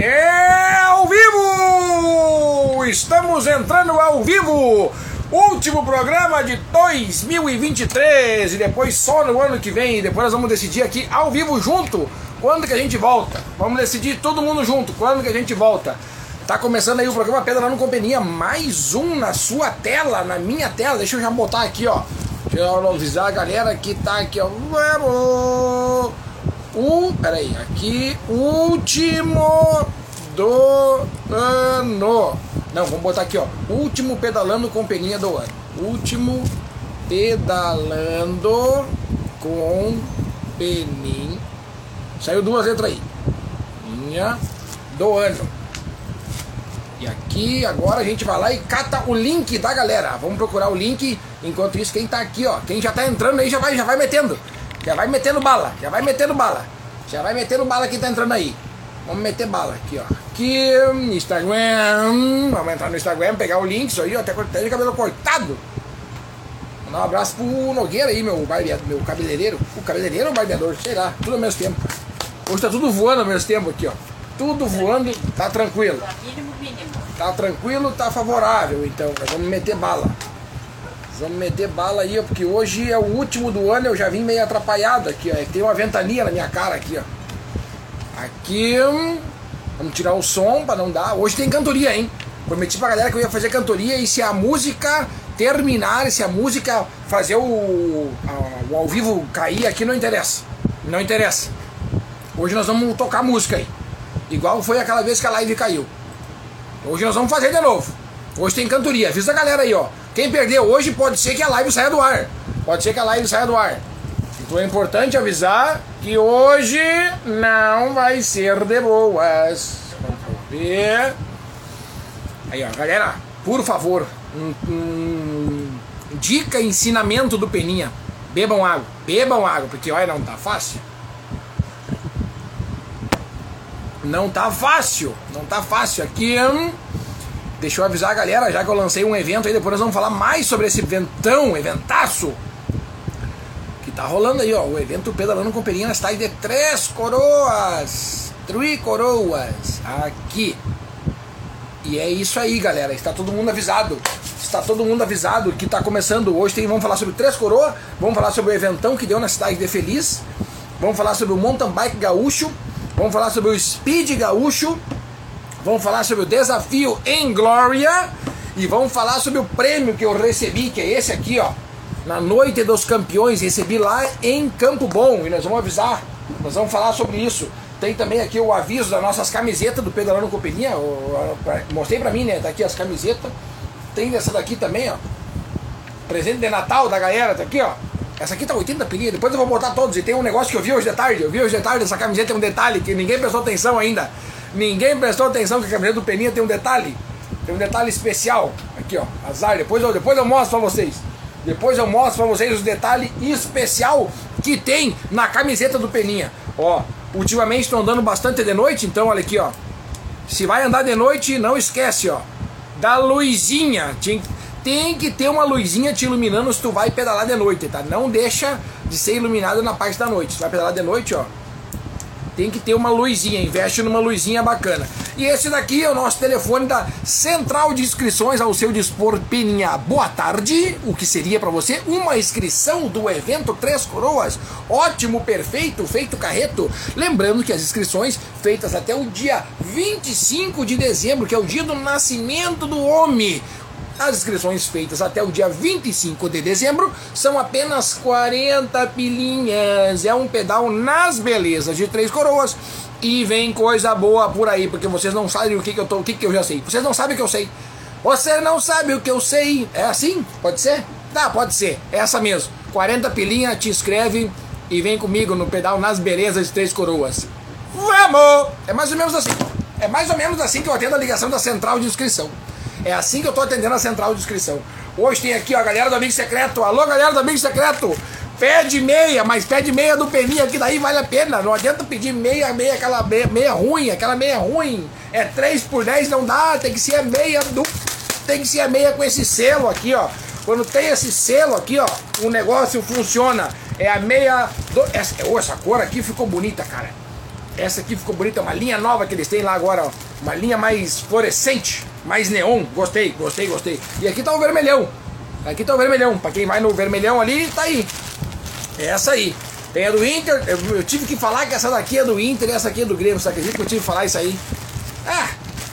É ao vivo! Estamos entrando ao vivo! Último programa de 2023 e depois só no ano que vem. Depois nós vamos decidir aqui ao vivo junto quando que a gente volta. Vamos decidir todo mundo junto quando que a gente volta. Tá começando aí o programa Pedra lá no Companhia, mais um na sua tela, na minha tela. Deixa eu já botar aqui, ó. Deixa eu avisar a galera que tá aqui, ó. Vamos! Um, peraí, aqui, último do ano. Não, vamos botar aqui, ó. Último pedalando com peninha do ano. Último pedalando com peninha. Saiu duas letras aí. Minha do ano. E aqui agora a gente vai lá e cata o link da galera. Vamos procurar o link. Enquanto isso, quem tá aqui, ó, quem já tá entrando aí já vai, já vai metendo. Já vai metendo bala, já vai metendo bala. Já vai metendo bala quem tá entrando aí. Vamos meter bala aqui, ó. Aqui, Instagram. Vamos entrar no Instagram, pegar o link, isso aí, ó. Até cortando de cabelo cortado. Mandar um abraço pro Nogueira aí, meu, barbeador, meu cabeleireiro. O cabeleireiro ou barbeador? Sei lá, tudo ao mesmo tempo. Hoje tá tudo voando ao mesmo tempo aqui, ó. Tudo voando, tá tranquilo. Tá tranquilo, tá favorável, então. Nós vamos meter bala. Vamos meter bala aí, porque hoje é o último do ano, eu já vim meio atrapalhado aqui, ó. É tem uma ventania na minha cara aqui, ó. Aqui, hum, vamos tirar o som pra não dar. Hoje tem cantoria, hein? Prometi pra galera que eu ia fazer cantoria e se a música terminar, se a música fazer o, a, o ao vivo cair aqui, não interessa. Não interessa. Hoje nós vamos tocar música aí. Igual foi aquela vez que a live caiu. Hoje nós vamos fazer de novo. Hoje tem cantoria. Avisa a galera aí, ó. Quem perdeu hoje pode ser que a live saia do ar. Pode ser que a live saia do ar. Então é importante avisar que hoje não vai ser de boas. Vamos ver. Aí, ó, galera, por favor, um, um, dica, ensinamento do Peninha. Bebam água, bebam água, porque olha, não tá fácil. Não tá fácil, não tá fácil. Aqui, hum, deixa eu avisar a galera, já que eu lancei um evento aí, depois nós vamos falar mais sobre esse eventão, eventaço. Que tá rolando aí, ó. O evento Pedalando com Peninha está de Três Coroas. Três Coroas. Aqui. E é isso aí, galera. Está todo mundo avisado. Está todo mundo avisado que está começando hoje. Tem, vamos falar sobre Três Coroas. Vamos falar sobre o eventão que deu na cidade de Feliz. Vamos falar sobre o mountain bike gaúcho. Vamos falar sobre o Speed Gaúcho. Vamos falar sobre o desafio em Glória. E vamos falar sobre o prêmio que eu recebi, que é esse aqui, ó. Na Noite dos Campeões, recebi lá em Campo Bom. E nós vamos avisar. Nós vamos falar sobre isso. Tem também aqui o aviso das nossas camisetas do Pedalando Companhia. Mostrei pra mim, né? Tá aqui as camisetas. Tem essa daqui também, ó. Presente de Natal da galera, tá aqui, ó. Essa aqui tá 80 pilinha, depois eu vou botar todos. E tem um negócio que eu vi hoje de tarde. Eu vi hoje de tarde, essa camiseta tem um detalhe que ninguém prestou atenção ainda. Ninguém prestou atenção que a camiseta do Peninha tem um detalhe. Tem um detalhe especial. Aqui, ó. Azar. Depois eu, depois eu mostro pra vocês. Depois eu mostro pra vocês o detalhe especial que tem na camiseta do Peninha. Ó, ultimamente estão andando bastante de noite, então olha aqui, ó. Se vai andar de noite, não esquece, ó. Da luzinha. Tinha, tem que ter uma luzinha te iluminando se tu vai pedalar de noite, tá? Não deixa de ser iluminado na parte da noite. Se vai pedalar de noite, ó, tem que ter uma luzinha, investe numa luzinha bacana. E esse daqui é o nosso telefone da Central de Inscrições ao seu dispor, Peninha. Boa tarde. O que seria para você uma inscrição do evento Três Coroas? Ótimo, perfeito, feito carreto. Lembrando que as inscrições feitas até o dia 25 de dezembro, que é o dia do nascimento do homem. As inscrições feitas até o dia 25 de dezembro são apenas 40 pilinhas. É um pedal nas belezas de Três Coroas. E vem coisa boa por aí, porque vocês não sabem o que, que eu tô, o que, que eu já sei. Vocês não sabem o que eu sei. Você não sabe o que eu sei. É assim? Pode ser? Tá, pode ser. É essa mesmo. 40 pilinha, te inscreve e vem comigo no pedal nas belezas de Três Coroas. Vamos! É mais ou menos assim. É mais ou menos assim que eu atendo a ligação da central de inscrição. É assim que eu tô atendendo a central de inscrição. Hoje tem aqui ó, a galera do Amigo Secreto. Alô, galera do Amigo Secreto. Pede meia, mas pede meia do Peninha, que daí vale a pena. Não adianta pedir meia, meia, aquela meia, meia ruim, aquela meia ruim. É 3 por 10, não dá. Tem que ser a meia do. Tem que ser a meia com esse selo aqui, ó. Quando tem esse selo aqui, ó, o negócio funciona. É a meia. Do... Essa, oh, essa cor aqui ficou bonita, cara. Essa aqui ficou bonita, uma linha nova que eles têm lá agora, ó. Uma linha mais fluorescente, mais neon. Gostei, gostei, gostei. E aqui tá o vermelhão. Aqui tá o vermelhão. Pra quem vai no vermelhão ali, tá aí. É essa aí. Tem a do Inter. Eu, eu, tive que falar que essa daqui é do Inter e essa aqui é do Grêmio. Você acredita que eu tive que falar isso aí? Ah,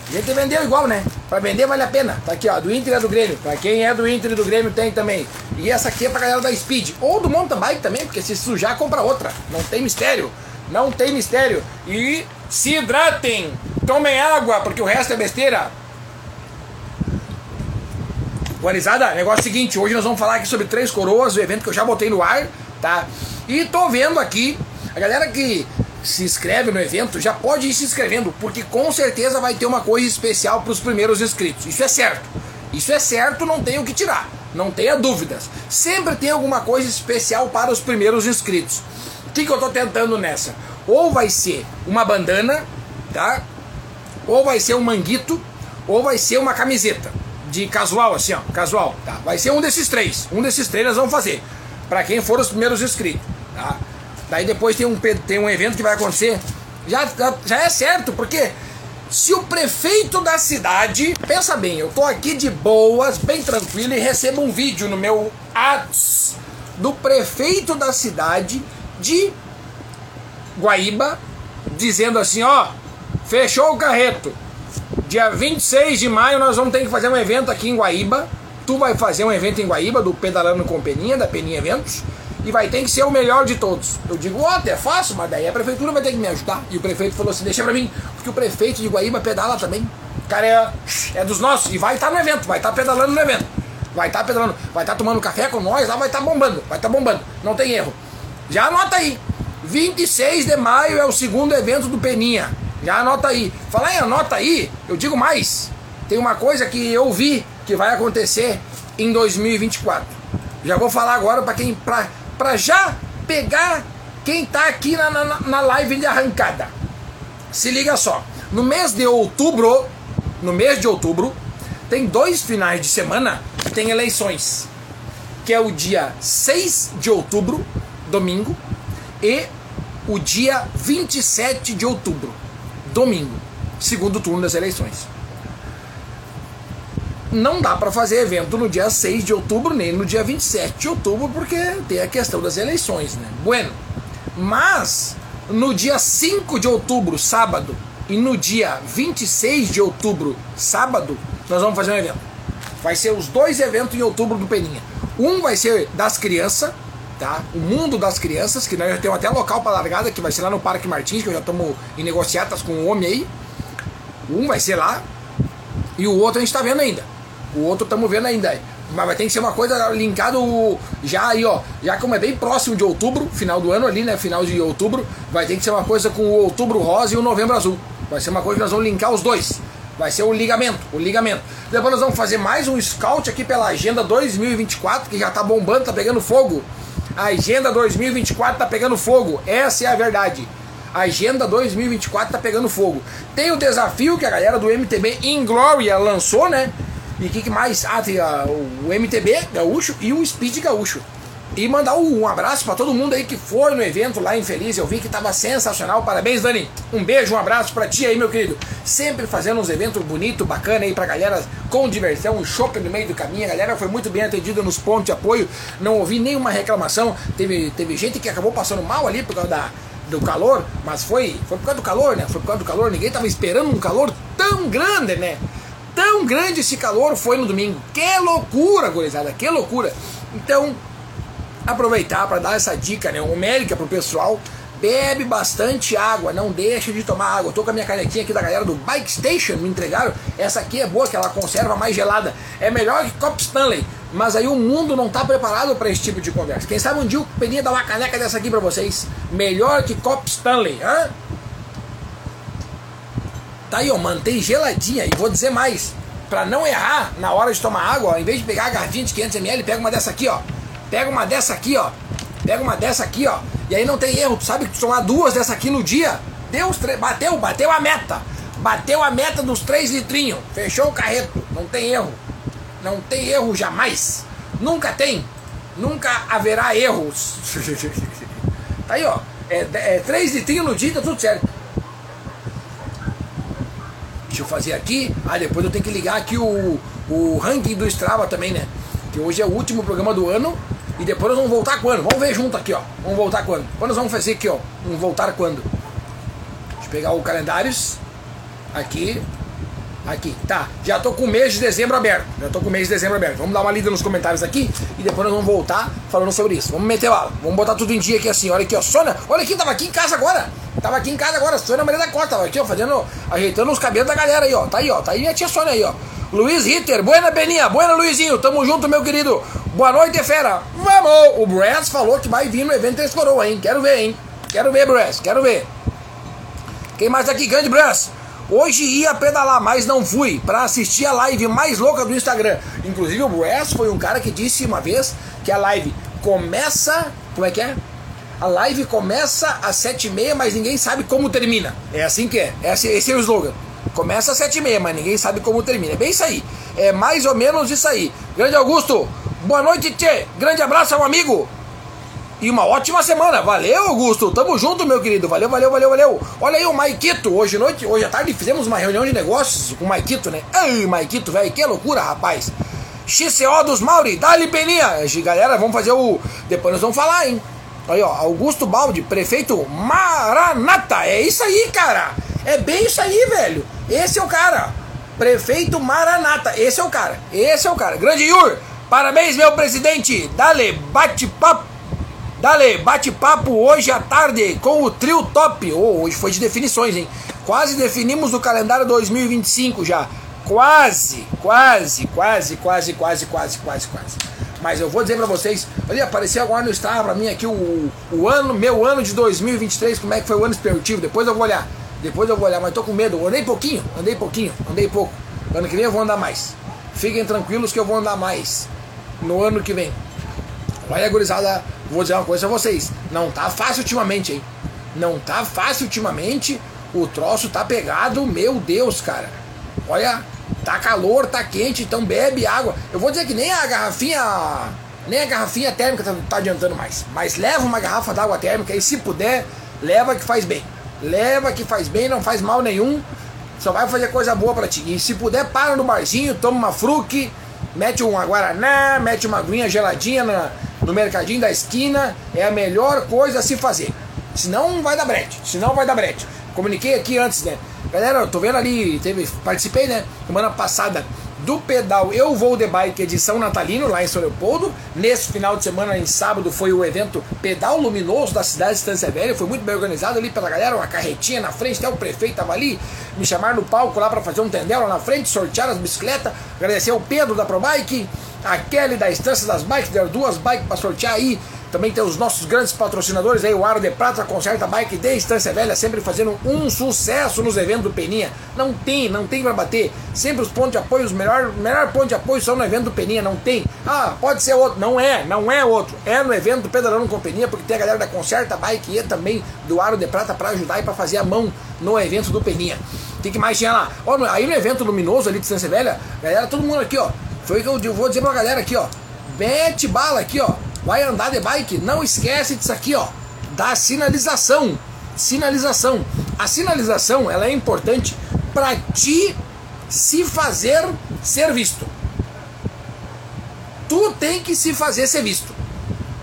a gente vendeu igual, né? Pra vender vale a pena. Tá aqui, ó. Do Inter e do Grêmio. Pra quem é do Inter e do Grêmio tem também. E essa aqui é pra galera da Speed. Ou do mountain bike também, porque se sujar, compra outra. Não tem mistério. Não tem mistério. E se hidratem. Tomem água, porque o resto é besteira. Guarizada, negócio é seguinte, hoje nós vamos falar aqui sobre Três Coroas, o evento que eu já botei no ar, tá? E tô vendo aqui, a galera que se inscreve no evento já pode ir se inscrevendo, porque com certeza vai ter uma coisa especial para os primeiros inscritos. Isso é certo. Isso é certo, não tenho o que tirar. Não tenha dúvidas. Sempre tem alguma coisa especial para os primeiros inscritos. O que, que eu tô tentando nessa? Ou vai ser uma bandana, tá? Ou vai ser um manguito, ou vai ser uma camiseta de casual, assim, ó, casual, tá? Vai ser um desses três. Um desses três nós vamos fazer. Para quem for os primeiros inscritos, tá? Daí depois tem um, tem um evento que vai acontecer. Já, já, é certo, porque se o prefeito da cidade, pensa bem, eu tô aqui de boas, bem tranquilo e recebo um vídeo no meu ads do prefeito da cidade de Guaíba dizendo assim, ó, fechou o carreto. Dia 26 de maio nós vamos ter que fazer um evento aqui em Guaíba. Tu vai fazer um evento em Guaíba do Pedalando com Peninha, da Peninha Eventos e vai ter que ser o melhor de todos. Eu digo, ó, oh, é fácil, mas daí a prefeitura vai ter que me ajudar. E o prefeito falou assim: deixa pra mim, porque o prefeito de Guaíba pedala também. O cara é, é dos nossos e vai estar tá no evento, vai estar tá pedalando no evento. Vai estar tá pedalando, vai estar tá tomando café com nós, lá vai estar tá bombando, vai estar tá bombando, não tem erro. Já anota aí, 26 de maio é o segundo evento do Peninha. Já anota aí. Falar em anota aí, eu digo mais. Tem uma coisa que eu vi que vai acontecer em 2024. Já vou falar agora para quem pra, para já pegar quem está aqui na, na, na live de arrancada. Se liga só, no mês de outubro, no mês de outubro, tem dois finais de semana que tem eleições, que é o dia 6 de outubro, domingo, e o dia 27 de outubro, domingo, segundo turno das eleições não dá para fazer evento no dia 6 de outubro nem no dia 27 de outubro, porque tem a questão das eleições, né? Bueno, mas no dia 5 de outubro, sábado, e no dia 26 de outubro, sábado, nós vamos fazer um evento. Vai ser os dois eventos em outubro do Peninha. Um vai ser das crianças, tá? O mundo das crianças, que nós já temos até local para largada, que vai ser lá no Parque Martins, que eu já estamos em negociatas com o homem aí. Um vai ser lá, e o outro a gente está vendo ainda. O outro estamos vendo ainda. Mas vai ter que ser uma coisa linkado já aí, ó. Já como é bem próximo de outubro, final do ano ali, né? Final de outubro, vai ter que ser uma coisa com o outubro rosa e o novembro azul. Vai ser uma coisa que nós vamos linkar os dois. Vai ser o ligamento, o ligamento. Depois nós vamos fazer mais um scout aqui pela agenda 2024, que já tá bombando, tá pegando fogo. A agenda 2024 tá pegando fogo. Essa é a verdade. A agenda 2024 tá pegando fogo. Tem o desafio que a galera do MTB Ingloria lançou, né? E o que, que, mais? Ah, tem a, o MTB Gaúcho e o Speed Gaúcho. E mandar um abraço para todo mundo aí que foi no evento lá em Feliz. Eu vi que tava sensacional. Parabéns, Dani. Um beijo, um abraço para ti aí, meu querido. Sempre fazendo uns eventos bonitos, bacana aí pra galera com diversão, um shopping no meio do caminho. A galera foi muito bem atendida nos pontos de apoio. Não ouvi nenhuma reclamação. Teve, teve gente que acabou passando mal ali por causa da, do calor, mas foi, foi por causa do calor, né? Foi por causa do calor. Ninguém tava esperando um calor tão grande, né? tão grande esse calor foi no domingo. Que loucura, gurizada, que loucura. Então, aproveitar para dar essa dica, né, homérica pro pessoal. Bebe bastante água, não deixa de tomar água. tô com a minha canequinha aqui da galera do Bike Station, me entregaram. Essa aqui é boa, que ela conserva mais gelada. É melhor que Cop Stanley, mas aí o mundo não está preparado para esse tipo de conversa. Quem sabe um dia o Peninha dar uma caneca dessa aqui para vocês. Melhor que Cop Stanley, hã? Tá aí, ó, mantém geladinha. E vou dizer mais, para não errar na hora de tomar água, ó, em vez de pegar a garrafinha de 500ml, pega uma dessa aqui, ó. Pega uma dessa aqui, ó. Pega uma dessa aqui, ó. E aí não tem erro, tu sabe que tu duas dessa aqui no dia, Deus bateu, bateu a meta. Bateu a meta dos três litrinhos. Fechou o carreto. Não tem erro. Não tem erro jamais. Nunca tem. Nunca haverá erros. tá aí, ó. É, é, três litrinhos no dia, tá tudo certo. Deixa eu fazer aqui. Ah, depois eu tenho que ligar aqui o, o ranking do Strava também, né? Que hoje é o último programa do ano. E depois nós vamos voltar quando? Vamos ver junto aqui, ó. Vamos voltar quando? Quando nós vamos fazer aqui, ó. Vamos voltar quando? Deixa eu pegar o calendários. Aqui. Aqui, tá. Já tô com o mês de dezembro aberto. Já tô com o mês de dezembro aberto. Vamos dar uma lida nos comentários aqui e depois nós vamos voltar falando sobre isso. Vamos meter lá. Vamos botar tudo em dia aqui assim. Olha aqui, ó. Sônia, olha aqui, tava aqui em casa agora. Tava aqui em casa agora. Sônia Maria da Costa, tava aqui, ó, fazendo, ajeitando os cabelos da galera aí, ó. Tá aí, ó. Tá aí minha tia Sônia aí, ó. Luiz Ritter, buena Beninha, buena Luizinho, tamo junto, meu querido. Boa noite, fera. Vamos! O Brass falou que vai vir no evento Três Coroa, hein? Quero ver, hein? Quero ver, Brass, quero ver. Quem mais aqui? Grande Brass. Hoje ia pedalar, mas não fui para assistir a live mais louca do Instagram. Inclusive o Brass foi um cara que disse uma vez que a live começa. Como é que é? A live começa às sete e meia, mas ninguém sabe como termina. É assim que é. Esse, esse é o slogan. Começa às sete e meia, mas ninguém sabe como termina. É bem isso aí. É mais ou menos isso aí. Grande Augusto, boa noite, Tchê. Grande abraço ao amigo e uma ótima semana. Valeu, Augusto. Tamo junto, meu querido. Valeu, valeu, valeu, valeu. Olha aí o Maikito. Hoje noite, hoje à tarde fizemos uma reunião de negócios com o Maikito, né? Ai, Maikito, velho, que loucura, rapaz. XCO dos Mauri, dali Peninha. Galera, vamos fazer o. Depois nós vamos falar, hein? Aí, ó, Augusto Baldi, prefeito Maranata. É isso aí, cara. É bem isso aí, velho. Esse é o cara. Prefeito Maranata. Esse é o cara. Esse é o cara. Grande Yur. Parabéns, meu presidente. Dale, bate-papo Dale, bate-papo hoje à tarde com o trio top. Oh, hoje foi de definições, hein? Quase definimos o calendário 2025 já. Quase, quase, quase, quase, quase, quase, quase, quase. Mas eu vou dizer pra vocês, ali apareceu agora no Strava pra mim aqui o, o ano, meu ano de 2023, como é que foi o ano esportivo. Depois eu vou olhar. Depois eu vou olhar, mas tô com medo. Andei pouquinho, andei pouquinho, andei pouco. Ano que vem eu vou andar mais. Fiquem tranquilos que eu vou andar mais no ano que vem. Olha, gurizada, vou dizer uma coisa a vocês. Não tá fácil ultimamente, hein? Não tá fácil ultimamente. O troço tá pegado, meu Deus, cara. Olha, tá calor, tá quente, então bebe água. Eu vou dizer que nem a garrafinha. Nem a garrafinha térmica tá, tá adiantando mais. Mas leva uma garrafa d'água térmica e se puder, leva que faz bem. Leva que faz bem, não faz mal nenhum. Só vai fazer coisa boa pra ti. E se puder, para no barzinho, toma uma fruque, mete uma guaraná, mete uma aguinha geladinha na, no mercadinho da esquina é a melhor coisa a se fazer. Senão vai dar brete. Senão vai dar brete. Comuniquei aqui antes, né? Galera, eu tô vendo ali, teve, participei, né? Semana passada do pedal Eu Vou de Bike edição natalino lá em São Leopoldo. Nesse final de semana, em sábado, foi o evento Pedal Luminoso da cidade de Estância Velha. Foi muito bem organizado ali pela galera, uma carretinha na frente, até o prefeito tava ali. Me chamaram no palco lá para fazer um tendel lá na frente, sortear as bicicletas. Agradecer ao Pedro da ProBike, a Kelly da Estância das Bikes, deram duas bikes para sortear aí. Também tem os nossos grandes patrocinadores aí, o Aro de Prata, Conserta Bike de Estância Velha, sempre fazendo um sucesso nos eventos do Peninha. Não tem, não tem para bater. Sempre os pontos de apoio, os melhor, melhor ponto de apoio são no evento do Peninha, não tem. Ah, pode ser outro. Não é, não é outro. É no evento do Pedalando com Peninha, porque tem a galera da Conserta Bike e também do Aro de Prata para ajudar e para fazer a mão no evento do Peninha. O que mais tinha lá? Ó, aí no evento luminoso ali de Estância Velha, galera, todo mundo aqui, ó. Foi o que eu vou dizer pra galera aqui, ó. Mete bala aqui, ó. Vai andar de bike, não esquece disso aqui, ó. Da sinalização. Sinalização. A sinalização, ela é importante para ti se fazer ser visto. Tu tem que se fazer ser visto.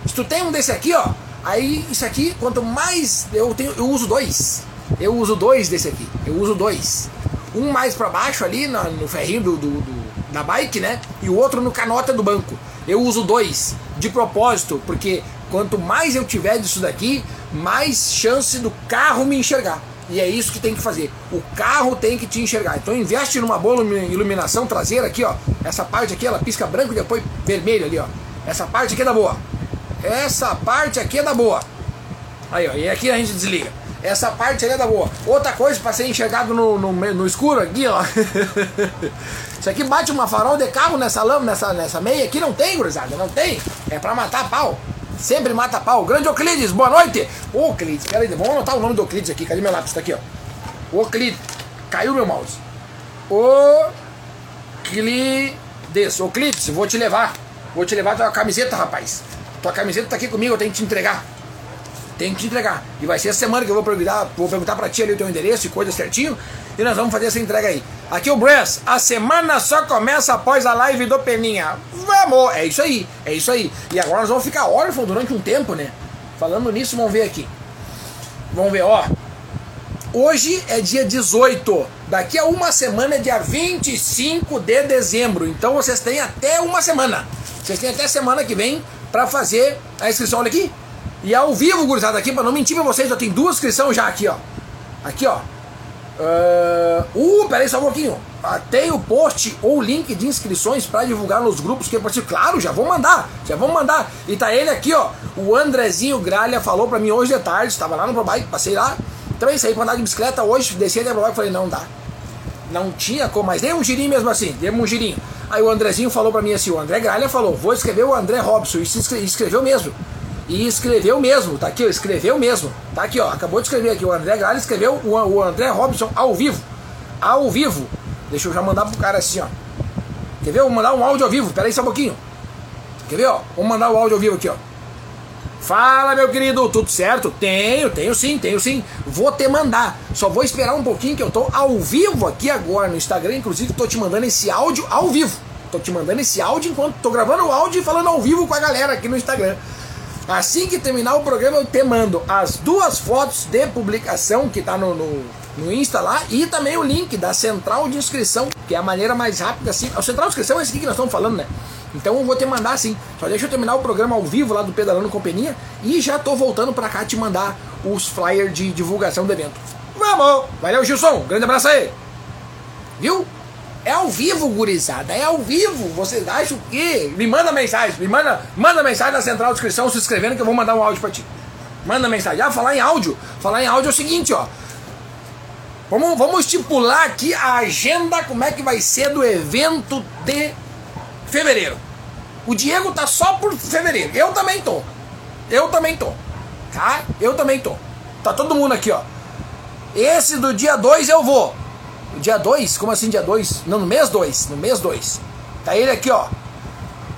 Se tu tem um desse aqui, ó, aí isso aqui, quanto mais eu tenho, eu uso dois. Eu uso dois desse aqui. Eu uso dois. Um mais para baixo ali no, no ferrinho do, do, do da bike, né? E o outro no canota do banco. Eu uso dois de propósito, porque quanto mais eu tiver disso daqui, mais chance do carro me enxergar. E é isso que tem que fazer. O carro tem que te enxergar. Então investe numa boa iluminação traseira aqui, ó. Essa parte aqui ela pisca branco e depois vermelho ali, ó. Essa parte aqui é da boa. Essa parte aqui é da boa. Aí, ó. E aqui a gente desliga. Essa parte ali é da boa. Outra coisa para ser enxergado no, no, no escuro aqui, ó. Isso aqui bate uma farol de carro nessa lâmpada, nessa, nessa meia aqui, não tem, gurizada, não tem. É pra matar pau. Sempre mata pau. Grande Euclides, boa noite. Euclides, peraí, vamos anotar o nome do Euclides aqui. Cadê meu lápis? Tá aqui, ó. Euclides. Caiu meu mouse. Euclides. Euclides, vou te levar. Vou te levar tua camiseta, rapaz. Tua camiseta tá aqui comigo, eu tenho que te entregar. Tenho que te entregar. E vai ser essa semana que eu vou perguntar, vou perguntar pra ti ali o teu endereço e coisa certinho. E nós vamos fazer essa entrega aí. Aqui o Bress, a semana só começa após a live do Peninha. Vamos! É isso aí, é isso aí. E agora nós vamos ficar órfãos durante um tempo, né? Falando nisso, vamos ver aqui. Vamos ver, ó. Hoje é dia 18. Daqui a uma semana é dia 25 de dezembro. Então vocês têm até uma semana. Vocês têm até semana que vem para fazer a inscrição. Olha aqui. E ao vivo, gurizada, aqui, para não mentir pra vocês, eu tenho duas inscrições já aqui, ó. Aqui, ó. Uh, uh peraí só um pouquinho. Uh, tem o post ou link de inscrições para divulgar nos grupos que eu participo. Claro, já vou mandar, já vou mandar. E tá ele aqui, ó. O Andrezinho Gralha falou para mim hoje de tarde, estava lá no ProBike, passei lá. Também saí pra andar de bicicleta hoje, desci até ProBike e falei, não dá. Não tinha como, mas dei um girinho mesmo assim, dei um girinho. Aí o Andrezinho falou para mim assim, o André Gralha falou, vou escrever o André Robson, e escreveu mesmo. E escreveu mesmo, tá aqui, escreveu mesmo. Tá aqui, ó, acabou de escrever aqui. O André Gralha escreveu o, o André Robson ao vivo. Ao vivo. Deixa eu já mandar pro cara assim, ó. Quer ver? Vou mandar um áudio ao vivo. Pera aí só um pouquinho. Quer ver, ó? Vamos mandar o áudio ao vivo aqui, ó. Fala, meu querido, tudo certo? Tenho, tenho sim, tenho sim. Vou te mandar. Só vou esperar um pouquinho que eu tô ao vivo aqui agora no Instagram. Inclusive, tô te mandando esse áudio ao vivo. Tô te mandando esse áudio enquanto tô gravando o áudio e falando ao vivo com a galera aqui no Instagram. Assim que terminar o programa, eu te mando as duas fotos de publicação que tá no, no, no Insta lá e também o link da central de inscrição, que é a maneira mais rápida assim. A central de inscrição é esse aqui que nós estamos falando, né? Então eu vou te mandar assim. Só deixa eu terminar o programa ao vivo lá do Pedalando Companhia e já tô voltando pra cá te mandar os flyers de divulgação do evento. Vamos! Valeu, Gilson! Grande abraço aí! Viu? É ao vivo, gurizada. É ao vivo. Vocês acham que. Me manda mensagem. Me manda, manda mensagem na central de inscrição se inscrevendo que eu vou mandar um áudio pra ti. Manda mensagem. Ah, falar em áudio. Falar em áudio é o seguinte, ó. Vamos, vamos estipular aqui a agenda, como é que vai ser do evento de fevereiro. O Diego tá só por fevereiro. Eu também tô. Eu também tô. Tá? Eu também tô. Tá todo mundo aqui, ó. Esse do dia 2 eu vou. Dia 2? Como assim dia 2? Não, no mês 2. No mês 2. Tá ele aqui, ó.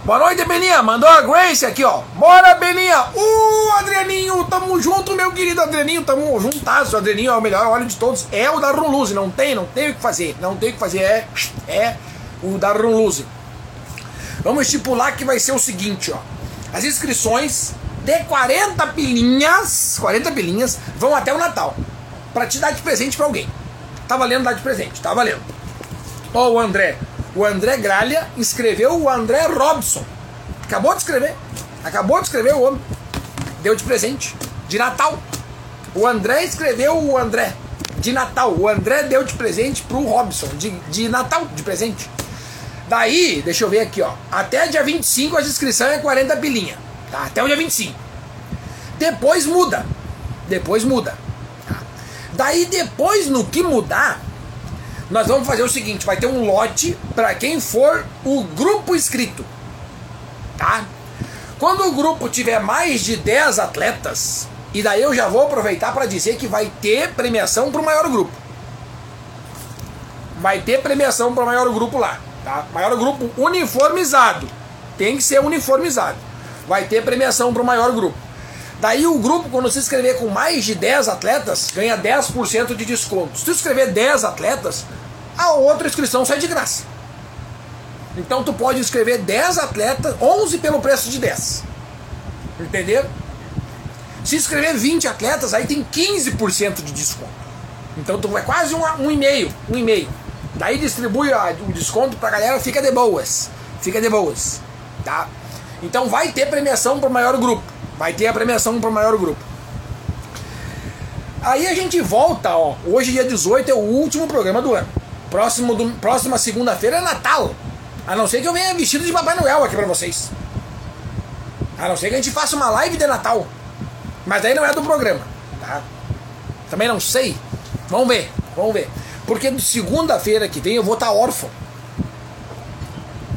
Boa noite, Beninha. Mandou a Grace aqui, ó. Bora, Beninha. Uh, Adrianinho. Tamo junto, meu querido Adrianinho. Tamo juntasso. O Adrianinho é o melhor óleo de todos. É o da Runluse. Não tem, não tem o que fazer. Não tem o que fazer. É, é o da Runluse. Vamos estipular que vai ser o seguinte, ó. As inscrições de 40 pilinhas, 40 pilinhas, vão até o Natal. Pra te dar de presente pra alguém. Tá valendo dar de presente, tá valendo. Ó, o André. O André Gralha escreveu o André Robson. Acabou de escrever. Acabou de escrever o homem. Deu de presente. De Natal. O André escreveu o André. De Natal. O André deu de presente pro Robson. De, de Natal, de presente. Daí, deixa eu ver aqui, ó. Até dia 25 a inscrição é 40 pilinha. Tá? Até o dia 25. Depois muda. Depois muda. Daí depois, no que mudar, nós vamos fazer o seguinte: vai ter um lote para quem for o grupo inscrito. Tá? Quando o grupo tiver mais de 10 atletas, e daí eu já vou aproveitar para dizer que vai ter premiação para o maior grupo. Vai ter premiação para o maior grupo lá. Tá? Maior grupo uniformizado. Tem que ser uniformizado. Vai ter premiação para o maior grupo. Daí o grupo, quando se inscrever com mais de 10 atletas, ganha 10% de desconto. Se tu inscrever 10 atletas, a outra inscrição sai de graça. Então tu pode inscrever 10 atletas, 11 pelo preço de 10. Entendeu? Se inscrever 20 atletas, aí tem 15% de desconto. Então tu vai quase um, um e meio, um e meio. Daí distribui a, o desconto pra galera, fica de boas. Fica de boas. Tá? Então vai ter premiação pro maior grupo. Vai ter a premiação para o maior grupo. Aí a gente volta, ó. Hoje, dia 18, é o último programa do ano. Próximo do, próxima segunda-feira é Natal. A não ser que eu venha vestido de Papai Noel aqui para vocês. A não ser que a gente faça uma live de Natal. Mas daí não é do programa, tá? Também não sei. Vamos ver, vamos ver. Porque segunda-feira que vem eu vou estar tá órfão.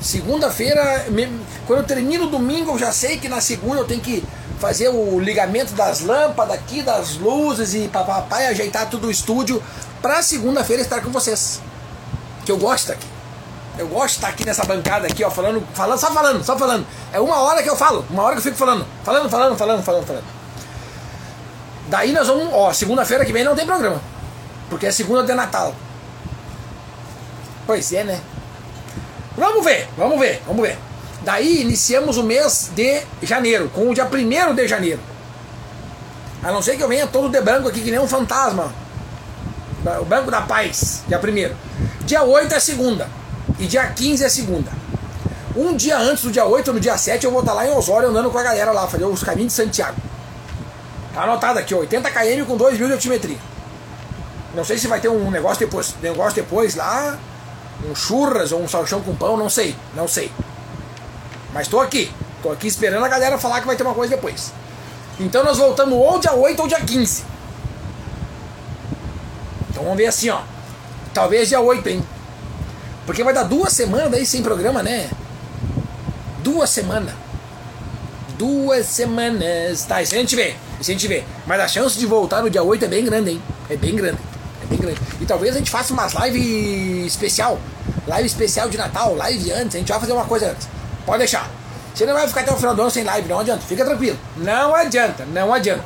Segunda-feira, quando eu termino domingo, eu já sei que na segunda eu tenho que fazer o ligamento das lâmpadas aqui, das luzes e papai ajeitar tudo o estúdio para segunda-feira estar com vocês. Que eu gosto aqui. Eu gosto de estar aqui nessa bancada aqui, ó, falando, falando, só falando, só falando. É uma hora que eu falo, uma hora que eu fico falando, falando, falando, falando, falando, falando. Daí nós vamos, ó, segunda-feira que vem não tem programa. Porque é segunda de Natal. Pois é, né? Vamos ver, vamos ver, vamos ver. Daí iniciamos o mês de janeiro, com o dia 1 de janeiro. A não ser que eu venha todo de branco aqui, que nem um fantasma. O Banco da Paz, dia 1 Dia 8 é segunda. E dia 15 é segunda. Um dia antes do dia 8, no dia 7, eu vou estar lá em Osório andando com a galera lá, fazer os caminhos de Santiago. Tá anotado aqui, 80 km com 2 mil de altimetria. Não sei se vai ter um negócio depois, negócio depois lá, um churras ou um salchão com pão, não sei, não sei. Mas tô aqui, tô aqui esperando a galera falar que vai ter uma coisa depois. Então nós voltamos ou dia 8 ou dia 15. Então vamos ver assim, ó. Talvez dia 8, hein? Porque vai dar duas semanas daí sem programa, né? Duas semanas. Duas semanas. Tá, isso a gente vê. Isso a gente vê. Mas a chance de voltar no dia 8 é bem grande, hein? É bem grande. É bem grande. E talvez a gente faça umas live especial. Live especial de Natal, live antes. A gente vai fazer uma coisa antes. Pode deixar. Você não vai ficar até o final do ano sem live, não adianta. Fica tranquilo. Não adianta, não adianta.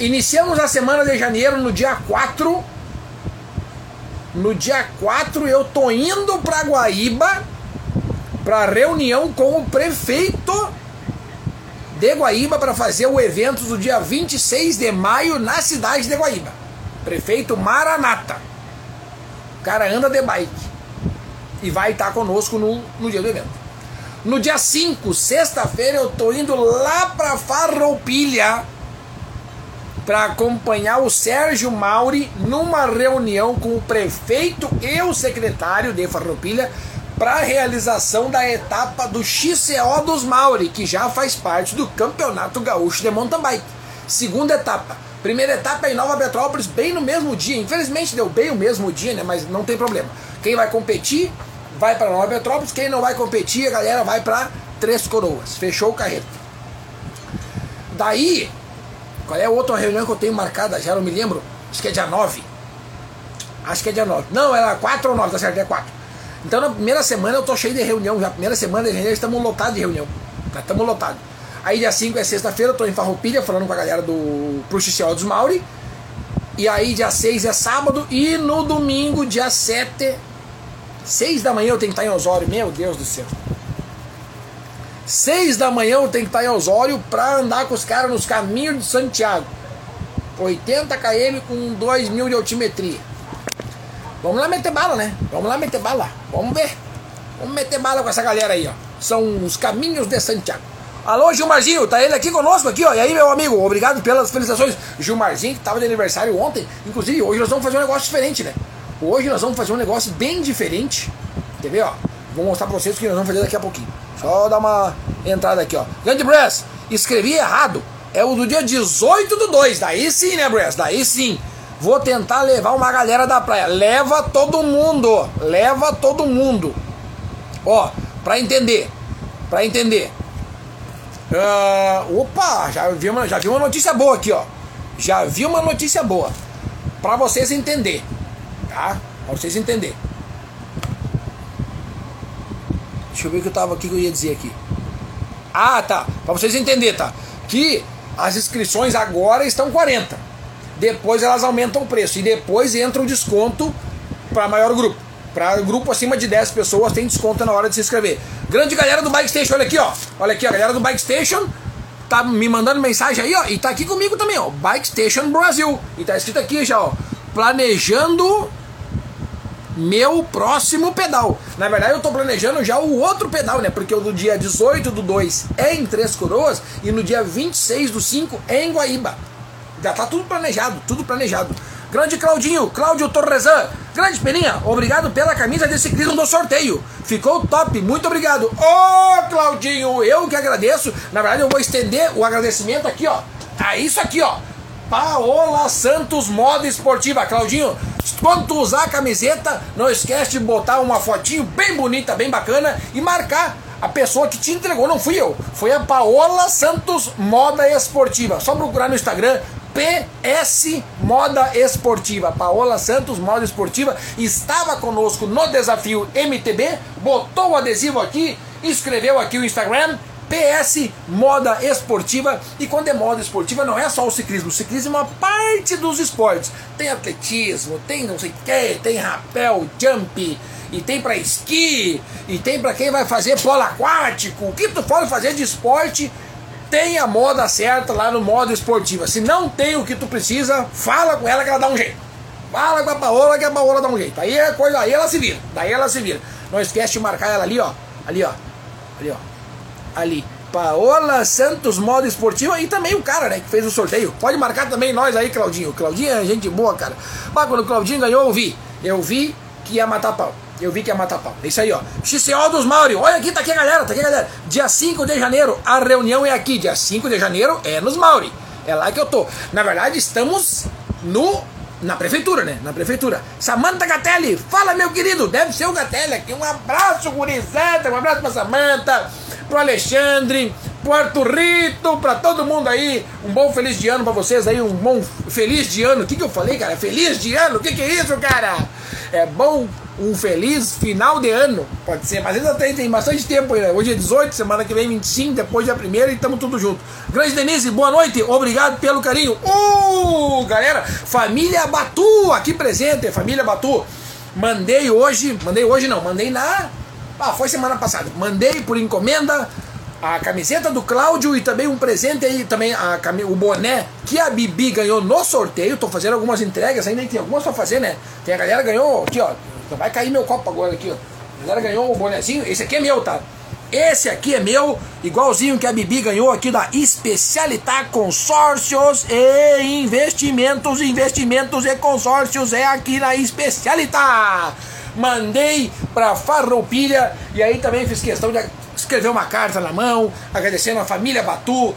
Iniciamos a semana de janeiro no dia 4. No dia 4 eu tô indo para Guaíba para reunião com o prefeito de Guaíba para fazer o evento do dia 26 de maio na cidade de Guaíba. Prefeito Maranata. O cara anda de bike e vai estar conosco no, no dia do evento. No dia 5, sexta-feira, eu tô indo lá para Farroupilha para acompanhar o Sérgio Mauri numa reunião com o prefeito e o secretário de Farroupilha para a realização da etapa do XCO dos Mauri, que já faz parte do Campeonato Gaúcho de Mountain Bike. Segunda etapa. Primeira etapa é em Nova Petrópolis, bem no mesmo dia. Infelizmente deu bem o mesmo dia, né? Mas não tem problema. Quem vai competir vai para Nova Petrópolis, quem não vai competir, a galera vai para Três Coroas. Fechou o carreto. Daí, qual é a outra reunião que eu tenho marcada? Já não me lembro. Acho que é dia 9. Acho que é dia 9. Não, era 4 ou 9, tá certo? É 4. Então na primeira semana eu tô cheio de reunião. Já primeira semana reunião estamos lotados de reunião. Já estamos lotados. Aí dia 5 é sexta-feira, eu tô em Farroupilha falando com a galera do pro XCO dos Mauri. E aí dia 6 é sábado e no domingo, dia 7, Seis da manhã eu tenho que estar em Osório, meu Deus do céu. Seis da manhã eu tenho que estar em Osório para andar com os caras nos caminhos de Santiago. 80 km com 2 mil de altimetria. Vamos lá meter bala, né? Vamos lá meter bala. Vamos ver. Vamos meter bala com essa galera aí, ó. São os caminhos de Santiago. Alô, Gilmarzinho, tá ele aqui conosco aqui, ó. E aí, meu amigo, obrigado pelas felicitações. Gilmarzinho, que tava de aniversário ontem. Inclusive, hoje nós vamos fazer um negócio diferente, né? Hoje nós vamos fazer um negócio bem diferente. Quer ver, ó? Vou mostrar pra vocês o que nós vamos fazer daqui a pouquinho. Só dar uma entrada aqui, ó. Grande Brass, escrevi errado. É o do dia 18 do 2. Daí sim, né, Brass? Daí sim. Vou tentar levar uma galera da praia. Leva todo mundo. Leva todo mundo. Ó, pra entender. Pra entender. Uh, opa, já vi, uma, já vi uma notícia boa aqui, ó. Já vi uma notícia boa. Pra vocês entenderem tá? Pra vocês entenderem. Deixa eu ver o que eu tava aqui que eu ia dizer aqui. Ah, tá. Pra vocês entenderem, tá? Que as inscrições agora estão 40. Depois elas aumentam o preço. E depois entra o desconto para maior grupo. Para grupo acima de 10 pessoas tem desconto na hora de se inscrever. Grande galera do Bike Station, olha aqui, ó. Olha aqui, a galera do Bike Station tá me mandando mensagem aí, ó. E tá aqui comigo também, ó. Bike Station Brasil. E tá escrito aqui já, ó. Planejando meu próximo pedal. Na verdade, eu estou planejando já o outro pedal, né? Porque o do dia 18 do 2 é em Três Coroas e no dia 26 do 5 é em Guaíba. Já tá tudo planejado, tudo planejado. Grande Claudinho, Cláudio Torresan, grande Peninha, obrigado pela camisa de ciclismo do sorteio. Ficou top, muito obrigado. Ô oh, Claudinho, eu que agradeço. Na verdade, eu vou estender o agradecimento aqui, ó. A isso aqui, ó. Paola Santos Moda Esportiva. Claudinho, quando tu usar a camiseta, não esquece de botar uma fotinho bem bonita, bem bacana e marcar a pessoa que te entregou. Não fui eu, foi a Paola Santos Moda Esportiva. Só procurar no Instagram PS Moda Esportiva. Paola Santos Moda Esportiva estava conosco no desafio MTB, botou o adesivo aqui, escreveu aqui o Instagram PS Moda Esportiva. E quando é moda esportiva, não é só o ciclismo. O ciclismo é uma parte dos esportes. Tem atletismo, tem não sei o que, tem rapel, jump, e tem para esqui, e tem para quem vai fazer polo aquático. O que tu for fazer de esporte, tem a moda certa lá no modo esportiva. Se não tem o que tu precisa, fala com ela que ela dá um jeito. Fala com a Paola que a Paola dá um jeito. Aí é coisa, aí ela se vira. Daí ela se vira. Não esquece de marcar ela ali, ó. Ali, ó. Ali, ó. Ali. Paola Santos Moda Esportiva e também o cara, né, que fez o sorteio. Pode marcar também nós aí, Claudinho. Claudinho é gente boa, cara. Mas quando o Claudinho ganhou, eu vi. Eu vi que ia matar pau. Eu vi que ia matar pau. É isso aí, ó. XCO dos Mauri. Olha aqui, tá aqui a galera, tá aqui a galera. Dia 5 de janeiro, a reunião é aqui. Dia 5 de janeiro é nos Mauri. É lá que eu tô. Na verdade, estamos no na prefeitura, né? Na prefeitura. Samanta Gatelli, fala meu querido, deve ser o Gatelli aqui. Um abraço, gurizada, um abraço pra Samanta, pro Alexandre, pro Arturito, pra todo mundo aí. Um bom feliz de ano pra vocês aí, um bom feliz de ano. O que, que eu falei, cara? Feliz de ano? O que, que é isso, cara? É bom um feliz final de ano, pode ser, mas ainda tem, tem bastante tempo ainda. Hoje é 18, semana que vem 25, depois dia 1 e estamos tudo junto. Grande Denise, boa noite, obrigado pelo carinho. Uh, galera, família Batu aqui presente, família Batu. Mandei hoje, mandei hoje não, mandei na. Ah, foi semana passada. Mandei por encomenda a camiseta do Cláudio e também um presente aí, também a, o boné que a Bibi ganhou no sorteio. Tô fazendo algumas entregas ainda, tem algumas pra fazer, né? Tem a galera ganhou aqui, ó. Vai cair meu copo agora aqui, ó. A galera ganhou o bonezinho. Esse aqui é meu, tá? Esse aqui é meu, igualzinho que a Bibi ganhou aqui da Especialitar Consórcios e Investimentos. Investimentos e consórcios é aqui na Especialitar. Mandei pra Farroupilha e aí também fiz questão de escrever uma carta na mão, agradecendo a família Batu.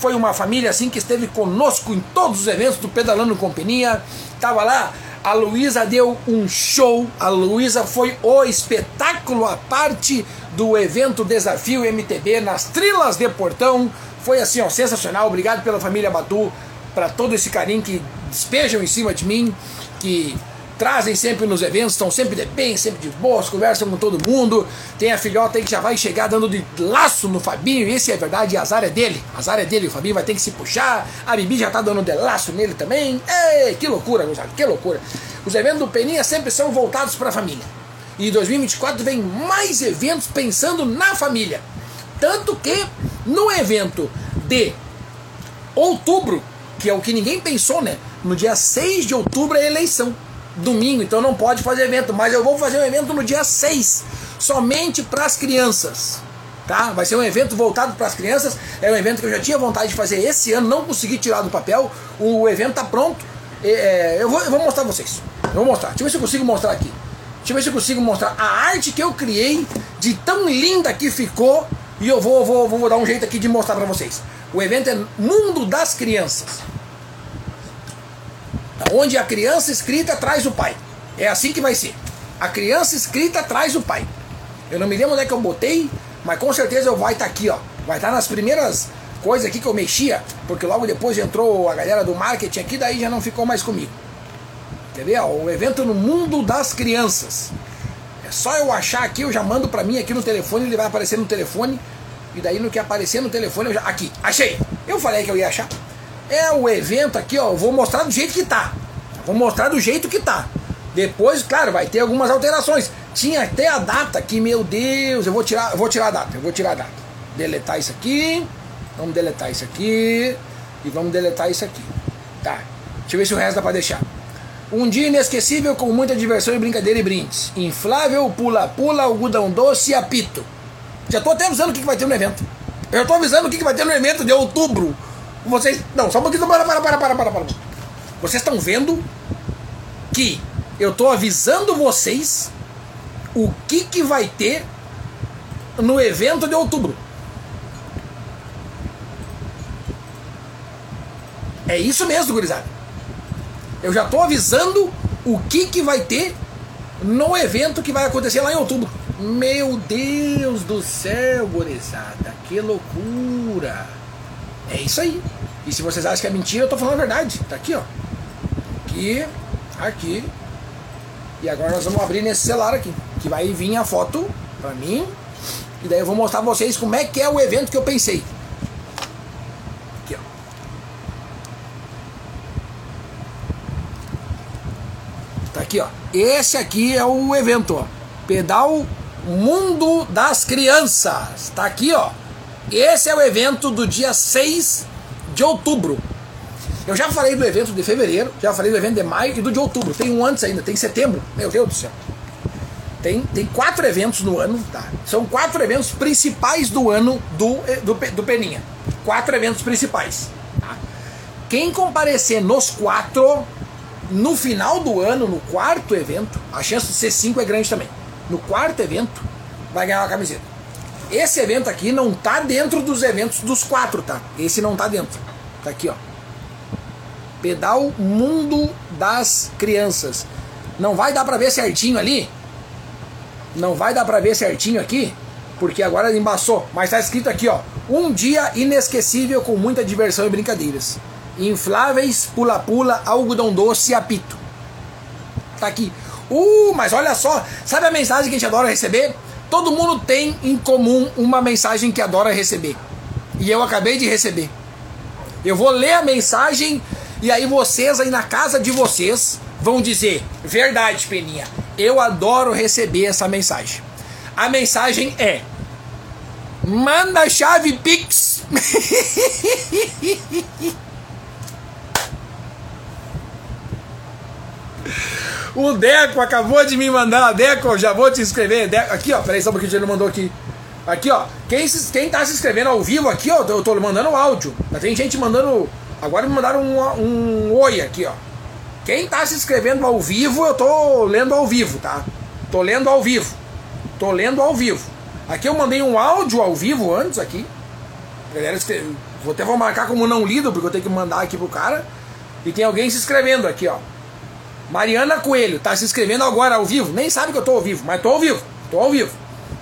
Foi uma família assim que esteve conosco em todos os eventos do Pedalando Companhia. Tava lá a Luísa deu um show, a Luísa foi o espetáculo à parte do evento Desafio MTB nas Trilas de Portão. Foi assim, ó, sensacional. Obrigado pela família Batu, para todo esse carinho que despejam em cima de mim, que trazem sempre nos eventos, estão sempre de bem, sempre de boas, conversam com todo mundo. Tem a filhota aí que já vai chegar dando de laço no Fabinho, esse é verdade, a azar é dele. A azar é dele, o Fabinho vai ter que se puxar. A Bibi já tá dando de laço nele também. Ei, que loucura, Gonçalo, que loucura. Os eventos do Peninha sempre são voltados para a família. E em 2024 vem mais eventos pensando na família. Tanto que no evento de outubro, que é o que ninguém pensou, né? No dia 6 de outubro é eleição domingo, então não pode fazer evento, mas eu vou fazer um evento no dia 6, somente para as crianças. Tá? Vai ser um evento voltado para as crianças. É um evento que eu já tinha vontade de fazer esse ano, não consegui tirar do papel. O evento está pronto. É, eu, vou, eu vou mostrar pra vocês. Eu vou mostrar. Deixa eu ver se eu consigo mostrar aqui. Deixa eu ver se eu consigo mostrar a arte que eu criei de tão linda que ficou. E eu vou, vou, vou dar um jeito aqui de mostrar para vocês. O evento é Mundo das Crianças onde a criança escrita traz o pai. É assim que vai ser. A criança escrita traz o pai. Eu não me lembro onde é que eu botei, mas com certeza vai estar tá aqui, ó. Vai estar tá nas primeiras coisas aqui que eu mexia, porque logo depois entrou a galera do marketing aqui, daí já não ficou mais comigo. Ó, o evento no mundo das crianças. É só eu achar aqui, eu já mando pra mim aqui no telefone, ele vai aparecer no telefone. E daí no que aparecer no telefone, eu já. Aqui, achei! Eu falei que eu ia achar. É o evento aqui, ó. Vou mostrar do jeito que tá. Vou mostrar do jeito que tá. Depois, claro, vai ter algumas alterações. Tinha até a data que, meu Deus, eu vou tirar, vou tirar a data, eu vou tirar a data. Deletar isso aqui. Vamos deletar isso aqui. E vamos deletar isso aqui. Tá. Deixa eu ver se o resto dá pra deixar. Um dia inesquecível com muita diversão e brincadeira e brindes. Inflável, pula-pula, algodão doce e apito. Já tô até avisando o que, que vai ter no evento. Eu tô avisando o que, que vai ter no evento de outubro. Vocês. Não, só um pouquinho. Para, para, para, para, para, para. Vocês estão vendo que eu estou avisando vocês o que, que vai ter no evento de outubro. É isso mesmo, gurizada. Eu já estou avisando o que, que vai ter no evento que vai acontecer lá em outubro. Meu Deus do céu, gurizada, que loucura! É isso aí. E se vocês acham que é mentira, eu tô falando a verdade. Tá aqui, ó. Aqui, aqui. E agora nós vamos abrir nesse celular aqui. Que vai vir a foto pra mim. E daí eu vou mostrar pra vocês como é que é o evento que eu pensei. Aqui, ó. Tá aqui, ó. Esse aqui é o evento, ó. Pedal Mundo das Crianças. Tá aqui, ó. Esse é o evento do dia 6 de outubro. Eu já falei do evento de fevereiro, já falei do evento de maio e do de outubro. Tem um antes ainda, tem setembro. Meu Deus do céu. Tem, tem quatro eventos no ano, tá? São quatro eventos principais do ano do, do, do Peninha. Quatro eventos principais. Tá? Quem comparecer nos quatro, no final do ano, no quarto evento, a chance de ser cinco é grande também. No quarto evento, vai ganhar uma camiseta. Esse evento aqui não tá dentro dos eventos dos quatro, tá? Esse não tá dentro. Tá aqui, ó. Pedal Mundo das Crianças. Não vai dar para ver certinho ali? Não vai dar para ver certinho aqui? Porque agora embaçou. Mas tá escrito aqui, ó. Um dia inesquecível com muita diversão e brincadeiras. Infláveis, pula-pula, algodão doce e apito. Tá aqui. Uh, mas olha só. Sabe a mensagem que a gente adora receber? Todo mundo tem em comum uma mensagem que adora receber. E eu acabei de receber. Eu vou ler a mensagem e aí vocês aí na casa de vocês vão dizer: "Verdade, Peninha. Eu adoro receber essa mensagem". A mensagem é: Manda a chave Pix. O Deco acabou de me mandar. Deco, já vou te inscrever. Deco, aqui, ó. Peraí, só um pouquinho, ele mandou aqui. Aqui, ó. Quem, se, quem tá se inscrevendo ao vivo aqui, ó, eu tô mandando áudio. Tem gente mandando. Agora me mandaram um, um oi aqui, ó. Quem tá se inscrevendo ao vivo, eu tô lendo ao vivo, tá? Tô lendo ao vivo. Tô lendo ao vivo. Aqui eu mandei um áudio ao vivo antes aqui. Galera, vou até vou marcar como não lido, porque eu tenho que mandar aqui pro cara. E tem alguém se inscrevendo aqui, ó. Mariana Coelho, tá se inscrevendo agora ao vivo. Nem sabe que eu tô ao vivo, mas tô ao vivo. Tô ao vivo.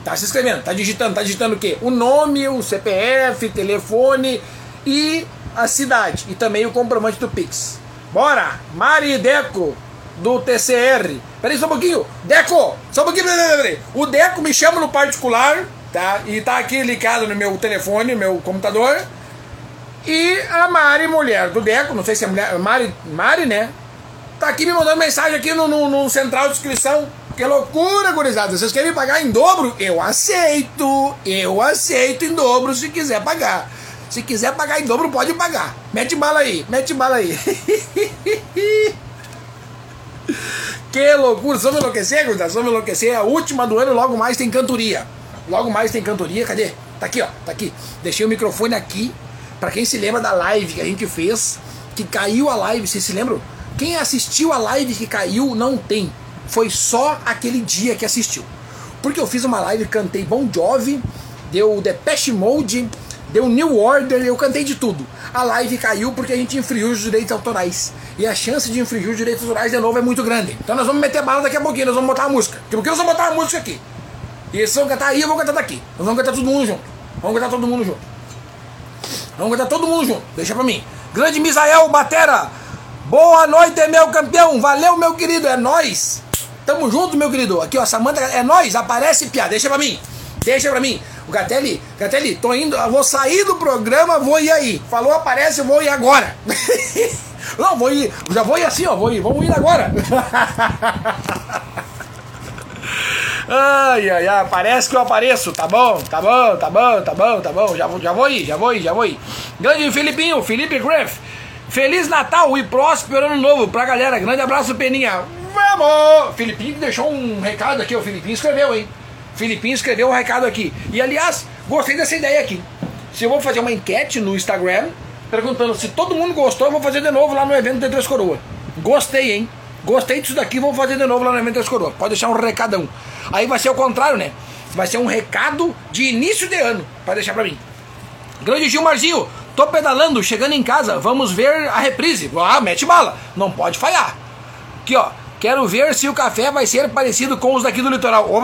Tá se inscrevendo, tá digitando, tá digitando o quê? O nome, o CPF, telefone e a cidade. E também o comprovante do Pix. Bora! Mari Deco, do TCR. Peraí só um pouquinho. Deco, só um pouquinho. Peraí, peraí. O Deco me chama no particular, tá? E tá aqui ligado no meu telefone, meu computador. E a Mari, mulher do Deco, não sei se é mulher. Mari, Mari né? Tá aqui me mandando mensagem aqui no, no, no central de inscrição. Que loucura, gurizada. Vocês querem pagar em dobro? Eu aceito. Eu aceito em dobro se quiser pagar. Se quiser pagar em dobro, pode pagar. Mete bala aí, mete bala aí. que loucura. Vamos enlouquecer, gurizada? Vamos enlouquecer. É a última do ano, logo mais tem cantoria. Logo mais tem cantoria. Cadê? Tá aqui, ó. Tá aqui. Deixei o microfone aqui. Pra quem se lembra da live que a gente fez. Que caiu a live, vocês se lembram? Quem assistiu a live que caiu não tem. Foi só aquele dia que assistiu. Porque eu fiz uma live, cantei Bon Jovi, deu Depeche Mode, deu New Order, eu cantei de tudo. A live caiu porque a gente infringiu os direitos autorais. E a chance de infringir os direitos autorais de novo é muito grande. Então nós vamos meter bala daqui a pouquinho, nós vamos botar a música. Porque nós vamos botar a música aqui. E eles vão cantar aí, eu vou cantar daqui. Nós vamos cantar todo mundo junto. Vamos cantar todo mundo junto. Vamos cantar todo mundo junto. Deixa pra mim. Grande Misael Batera. Boa noite, meu campeão. Valeu, meu querido. É nós. Tamo junto, meu querido. Aqui, ó, Samanta, é nós. Aparece, pia. Deixa pra mim. Deixa pra mim. O Gatelli, Gatelli, tô indo, vou sair do programa, vou ir aí. Falou, aparece, eu vou ir agora. Não, vou ir, já vou ir assim, ó, vou ir, vamos ir agora. Ai, ai, ai, parece que eu apareço, tá bom, tá bom, tá bom, tá bom, tá bom, já, já vou ir, já vou ir, já vou ir. Grande Filipinho, Felipe Greff, Feliz Natal e próspero ano novo pra galera. Grande abraço, Peninha. Vamos! Filipinho deixou um recado aqui, o Filipinho escreveu, hein? Filipinho escreveu um recado aqui. E aliás, gostei dessa ideia aqui. Se eu vou fazer uma enquete no Instagram, perguntando se todo mundo gostou, eu vou fazer de novo lá no evento de Três Coroas. Gostei, hein? Gostei disso daqui, vou fazer de novo lá no evento Três Coroas. Pode deixar um recadão. Aí vai ser o contrário, né? Vai ser um recado de início de ano, para deixar pra mim. Grande Gilmarzinho, Tô pedalando, chegando em casa, vamos ver a reprise. Ah, mete bala, não pode falhar. Aqui, ó, quero ver se o café vai ser parecido com os daqui do litoral. Ô,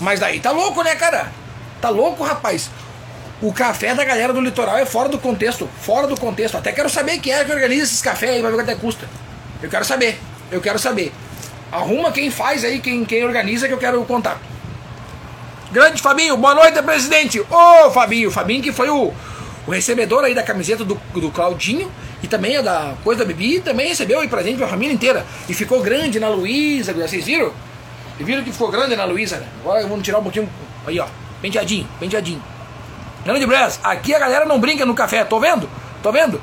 mas daí tá louco, né, cara? Tá louco, rapaz. O café da galera do litoral é fora do contexto, fora do contexto. Até quero saber quem é que organiza esses cafés aí, vai ver quanto é custa. Eu quero saber, eu quero saber. Arruma quem faz aí, quem, quem organiza, que eu quero o contato. Grande Fabinho, boa noite, presidente. Ô, Fabinho, Fabinho que foi o, o recebedor aí da camiseta do, do Claudinho e também a da coisa da Bibi, também recebeu aí presente pra família inteira. E ficou grande na Luísa, vocês viram? E viram que ficou grande na Luísa, né? Agora vamos tirar um pouquinho. Aí, ó, penteadinho, penteadinho. Grande Brás, aqui a galera não brinca no café, tô vendo? Tô vendo?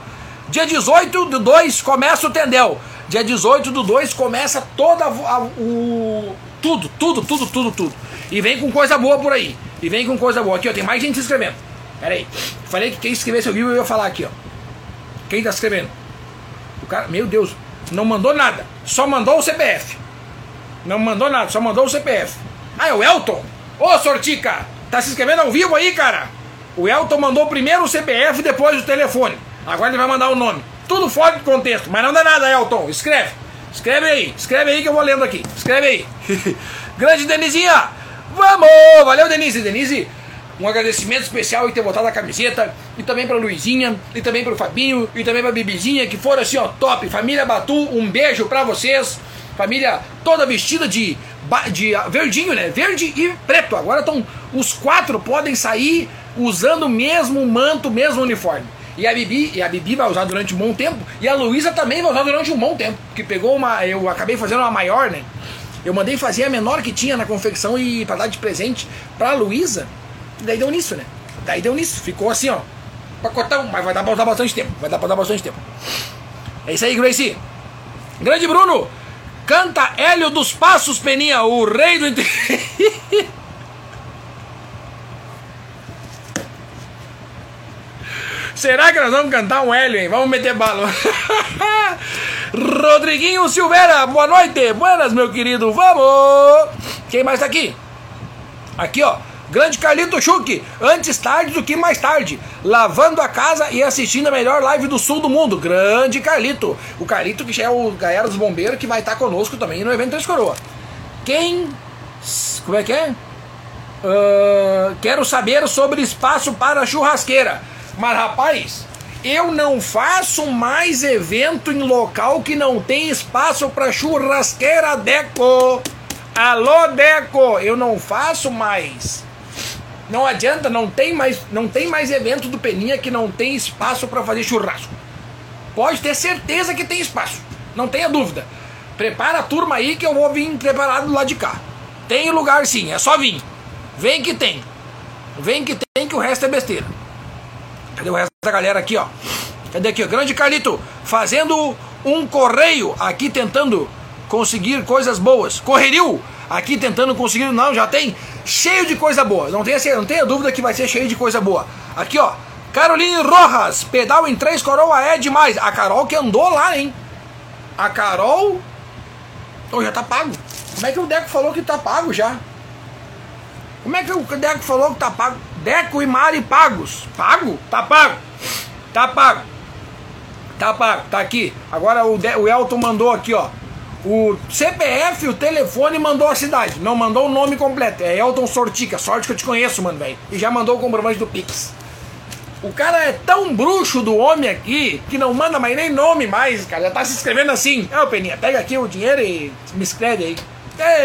Dia 18 do 2 começa o Tendel. Dia 18 do 2 começa toda a, o. Tudo, tudo, tudo, tudo, tudo. E vem com coisa boa por aí. E vem com coisa boa. Aqui, ó, tem mais gente se inscrevendo. Pera aí. Falei que quem escrevesse o vídeo eu ia falar aqui, ó. Quem tá escrevendo? O cara, meu Deus, não mandou nada. Só mandou o CPF. Não mandou nada, só mandou o CPF. Ah, é o Elton? Ô, Sortica, tá se inscrevendo ao vivo aí, cara? O Elton mandou primeiro o CPF, depois o telefone. Agora ele vai mandar o nome. Tudo fora de contexto, mas não dá nada, Elton. Escreve. Escreve aí, escreve aí que eu vou lendo aqui. Escreve aí. Grande Denizinha! Vamos! Valeu, Denise. Denise, um agradecimento especial em ter botado a camiseta. E também pra Luizinha, e também pro Fabinho, e também pra Bibizinha, que foram assim, ó, top. Família Batu, um beijo pra vocês. Família toda vestida de, de verdinho, né? Verde e preto. Agora estão. Os quatro podem sair usando o mesmo manto, o mesmo uniforme. E a Bibi, e a Bibi vai usar durante um bom tempo, e a Luísa também vai usar durante um bom tempo, porque pegou uma, eu acabei fazendo uma maior, né? Eu mandei fazer a menor que tinha na confecção e para dar de presente pra Luísa. Daí deu nisso, né? Daí deu nisso, ficou assim, ó. Pacotão, mas vai dar pra usar bastante tempo. Vai dar pra usar bastante tempo. É isso aí, Gracie. Grande Bruno, canta Hélio dos Passos, Peninha, o rei do Será que nós vamos cantar um Hélio, hein? Vamos meter bala. Rodriguinho Silveira, boa noite. Buenas, meu querido. Vamos! Quem mais tá aqui? Aqui, ó. Grande Carlito Chuck, antes tarde do que mais tarde, lavando a casa e assistindo a melhor live do sul do mundo. Grande Carlito. O Carlito, que é o galera dos bombeiros, que vai estar conosco também no evento Três Coroa. Quem. Como é que é? Uh, quero saber sobre espaço para churrasqueira. Mas rapaz, eu não faço mais evento em local que não tem espaço para churrasqueira Deco. Alô Deco, eu não faço mais. Não adianta, não tem mais, não tem mais evento do Peninha que não tem espaço para fazer churrasco. Pode ter certeza que tem espaço, não tenha dúvida. Prepara a turma aí que eu vou vir preparado do lado de cá. Tem lugar sim, é só vir. Vem que tem. Vem que tem que o resto é besteira. Cadê o resto da galera aqui, ó? Cadê aqui, ó? Grande Carlito, fazendo um correio aqui tentando conseguir coisas boas. Correrio aqui tentando conseguir. Não, já tem cheio de coisa boa. Não tenha, não tenha dúvida que vai ser cheio de coisa boa. Aqui, ó. Caroline Rojas, pedal em três coroa é demais. A Carol que andou lá, hein? A Carol. Oh, já tá pago. Como é que o Deco falou que tá pago já? Como é que o Deco falou que tá pago? Deco e Mari pagos. Pago? Tá pago. Tá pago. Tá pago. Tá aqui. Agora o, De o Elton mandou aqui, ó. O CPF, o telefone mandou a cidade. Não mandou o nome completo. É Elton Sortica. Sorte que eu te conheço, mano, velho. E já mandou o comprovante do Pix. O cara é tão bruxo do homem aqui que não manda mais nem nome mais, cara. Já tá se inscrevendo assim. Ô, Peninha, pega aqui o dinheiro e me inscreve aí.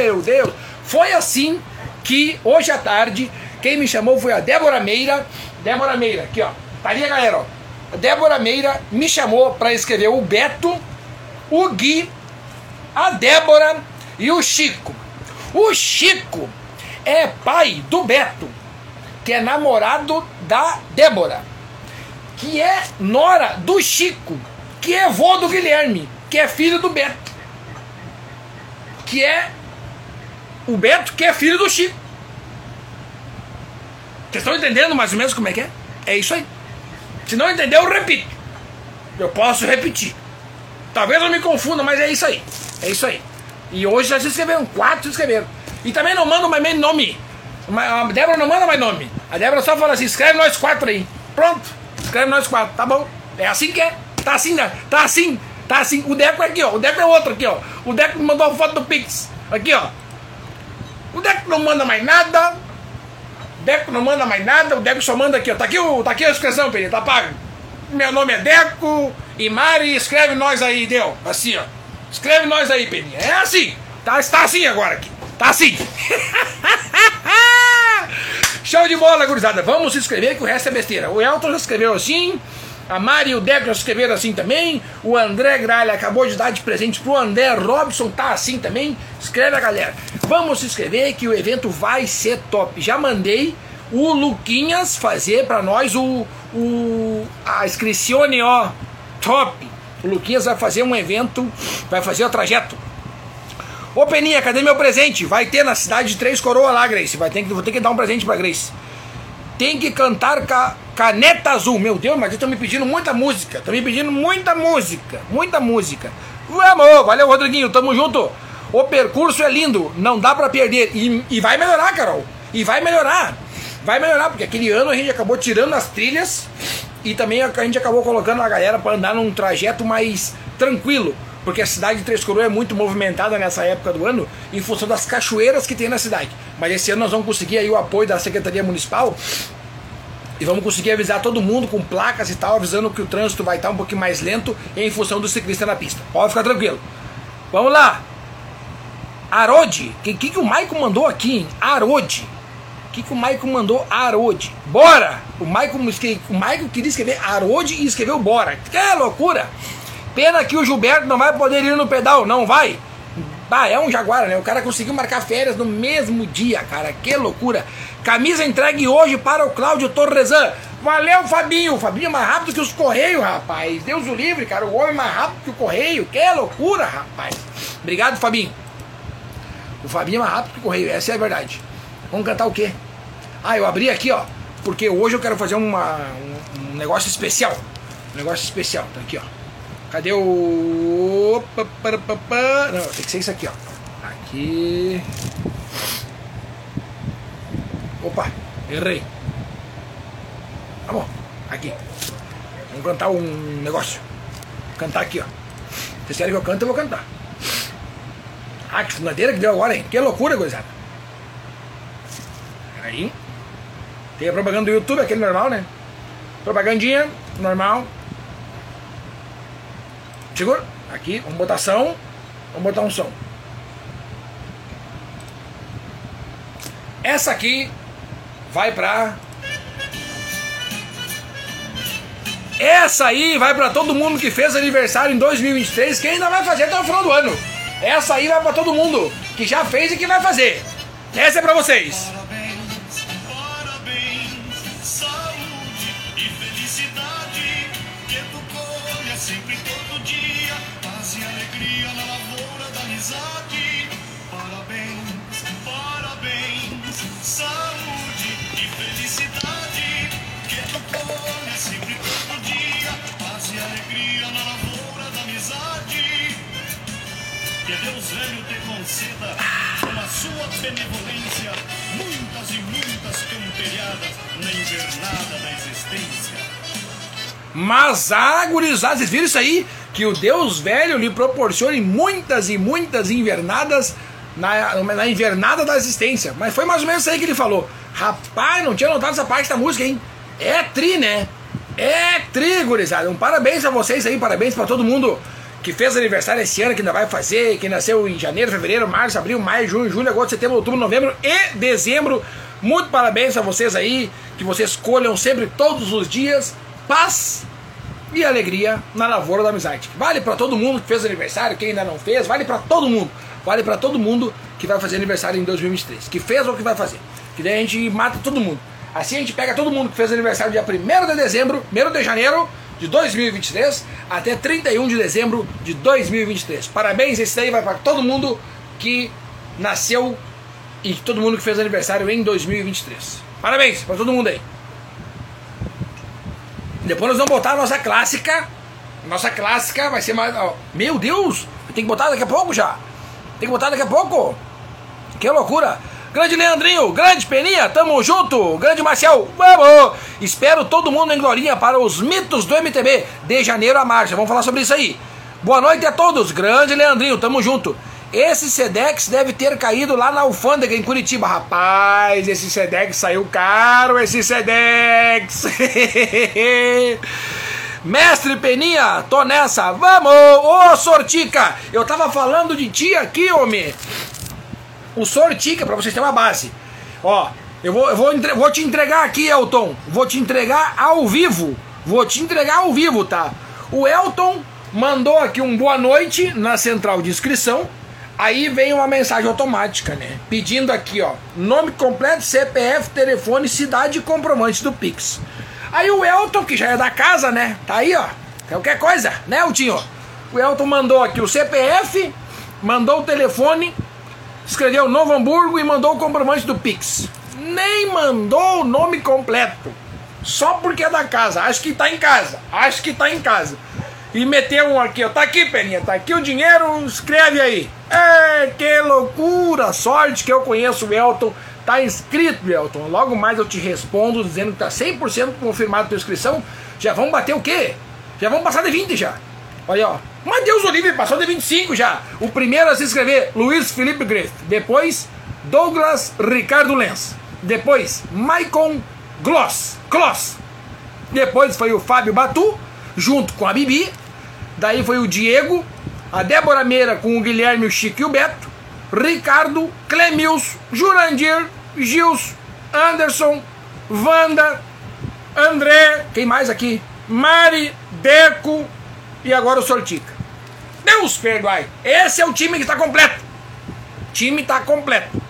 Meu Deus. Foi assim que hoje à tarde quem me chamou foi a Débora Meira. Débora Meira, aqui ó. Tá ali galera, ó. A Débora Meira me chamou para escrever o Beto, o Gui, a Débora e o Chico. O Chico é pai do Beto, que é namorado da Débora, que é nora do Chico, que é vô do Guilherme, que é filho do Beto, que é o Beto, que é filho do Chico. Vocês estão entendendo mais ou menos como é que é? É isso aí. Se não entendeu, eu repito. Eu posso repetir. Talvez eu me confunda, mas é isso aí. É isso aí. E hoje já se inscreveram, quatro se inscreveram. E também não mandam mais nome. A Débora não manda mais nome. A Débora só fala assim: escreve nós quatro aí. Pronto, escreve nós quatro, tá bom. É assim que é. Tá assim, né? Tá assim, tá assim. O Deco é aqui, ó. O Deco é outro aqui, ó. O Deco mandou a foto do Pix. Aqui, ó. O Deco não manda mais nada. Deco não manda mais nada, o Deco só manda aqui, ó. Tá aqui, o, tá aqui a inscrição, Peninha, tá pago. Meu nome é Deco e Mari, escreve nós aí, deu. Assim, ó. Escreve nós aí, Peninha. É assim. Tá, está assim agora aqui. Tá assim. Show de bola, gurizada. Vamos se inscrever que o resto é besteira. O Elton já escreveu assim. A Mari e o Débora escreveram assim também. O André Gralha acabou de dar de presente pro André Robson, tá assim também. Escreve a galera. Vamos se inscrever que o evento vai ser top. Já mandei o Luquinhas fazer para nós o, o a inscricione, ó, top. O Luquinhas vai fazer um evento, vai fazer o trajeto. Ô Peninha, cadê meu presente? Vai ter na cidade de Três Coroas lá, Grace. Vai ter que, vou ter que dar um presente pra Grace. Tem que cantar ca, Caneta Azul. Meu Deus, mas estão me pedindo muita música. Estão me pedindo muita música. Muita música. Vamos, valeu, Rodriguinho. Tamo junto. O percurso é lindo. Não dá pra perder. E, e vai melhorar, Carol. E vai melhorar. Vai melhorar, porque aquele ano a gente acabou tirando as trilhas e também a gente acabou colocando a galera para andar num trajeto mais tranquilo porque a cidade de Três Coroas é muito movimentada nessa época do ano em função das cachoeiras que tem na cidade. Mas esse ano nós vamos conseguir aí o apoio da Secretaria Municipal e vamos conseguir avisar todo mundo com placas e tal, avisando que o trânsito vai estar um pouquinho mais lento em função do ciclista na pista. Pode ficar tranquilo. Vamos lá. Arode. O que, que, que o Maicon mandou aqui, hein? Arode. Que, que o Maicon mandou? Arode. Bora! O Maicon, o Maicon queria escrever Arode e escreveu bora. Que loucura! Pena que o Gilberto não vai poder ir no pedal, não vai. Ah, é um Jaguar, né? O cara conseguiu marcar férias no mesmo dia, cara. Que loucura. Camisa entregue hoje para o Cláudio Torresan. Valeu, Fabinho. Fabinho é mais rápido que os Correios, rapaz. Deus o livre, cara. O homem é mais rápido que o Correio. Que loucura, rapaz. Obrigado, Fabinho. O Fabinho é mais rápido que o Correio. Essa é a verdade. Vamos cantar o quê? Ah, eu abri aqui, ó. Porque hoje eu quero fazer uma, um, um negócio especial. Um negócio especial. Tá aqui, ó. Cadê o. Não, tem que ser isso aqui, ó. Aqui. Opa, errei. Tá bom, aqui. Vamos cantar um negócio. Vou cantar aqui, ó. Vocês querem que eu cante, eu vou cantar. Ah, que funadeira que deu agora, hein? Que loucura, gurizada. Aí. Tem a propaganda do YouTube, aquele normal, né? Propagandinha, normal. Segura. Aqui, vamos botar som. Vamos botar um som. Essa aqui vai pra. Essa aí vai para todo mundo que fez aniversário em 2023, que ainda vai fazer até o final do ano. Essa aí vai para todo mundo que já fez e que vai fazer. Essa é para vocês. Conceda, com a sua benevolência, muitas e muitas camperiadas na invernada da existência. Mas, ah, gurizada, vocês viram isso aí? Que o Deus velho lhe proporcione muitas e muitas invernadas na, na invernada da existência. Mas foi mais ou menos isso aí que ele falou. Rapaz, não tinha notado essa parte da música, hein? É tri, né? É tri, gurizada. Um parabéns a vocês aí, parabéns para todo mundo que fez aniversário esse ano, que ainda vai fazer, que nasceu em janeiro, fevereiro, março, abril, maio, junho, julho, agosto, setembro, outubro, novembro e dezembro. Muito parabéns a vocês aí, que vocês escolham sempre, todos os dias, paz e alegria na lavoura da amizade. Vale para todo mundo que fez aniversário, quem ainda não fez, vale para todo mundo. Vale para todo mundo que vai fazer aniversário em 2023. Que fez ou que vai fazer. Que daí a gente mata todo mundo. Assim a gente pega todo mundo que fez aniversário dia 1 de dezembro, 1 de janeiro de 2023 até 31 de dezembro de 2023. Parabéns, esse daí vai para todo mundo que nasceu e todo mundo que fez aniversário em 2023. Parabéns para todo mundo aí. Depois nós vamos botar a nossa clássica. Nossa clássica vai ser mais. Meu Deus! Tem que botar daqui a pouco já. Tem que botar daqui a pouco. Que loucura! Grande Leandrinho, grande Peninha, tamo junto. Grande Marcial, vamos. Espero todo mundo em Glorinha para os mitos do MTB de janeiro a março. Vamos falar sobre isso aí. Boa noite a todos. Grande Leandrinho, tamo junto. Esse Sedex deve ter caído lá na alfândega em Curitiba. Rapaz, esse Sedex saiu caro, esse Sedex. Mestre Peninha, tô nessa. Vamos! Ô, Sortica, eu tava falando de ti aqui, homem o Sortica, para vocês terem uma base. Ó, Eu vou, eu vou, entre, vou te entregar aqui, Elton. Vou te entregar ao vivo. Vou te entregar ao vivo, tá? O Elton mandou aqui um boa noite na central de inscrição. Aí vem uma mensagem automática, né? Pedindo aqui, ó, nome completo, CPF, telefone, cidade e comprovante do Pix. Aí o Elton, que já é da casa, né? Tá aí, ó. Qualquer coisa, né, Eltinho? O Elton mandou aqui o CPF, mandou o telefone, escreveu Novo Hamburgo e mandou o comprovante do Pix. Nem mandou o nome completo. Só porque é da casa. Acho que tá em casa. Acho que tá em casa. E meteu um aqui, ó. Tá aqui, Peninha. Tá aqui o dinheiro. Escreve aí. É, que loucura! Sorte que eu conheço o Elton. Tá inscrito, Elton. Logo mais eu te respondo dizendo que tá 100% confirmado a tua inscrição. Já vamos bater o quê? Já vamos passar de 20 já. Olha, ó. Mas Deus o livre, passou de 25 já. O primeiro a se inscrever, Luiz Felipe Greff. Depois, Douglas Ricardo Lenz. Depois, Maicon Gloss. Kloss. Depois foi o Fábio Batu, junto com a Bibi. Daí foi o Diego, a Débora Meira com o Guilherme, o Chico e o Beto. Ricardo, Clemils, Jurandir, Gils, Anderson, Wanda, André, quem mais aqui? Mari, Deco e agora o Sortica. Deus perdoai. Esse é o time que está completo. O time está completo.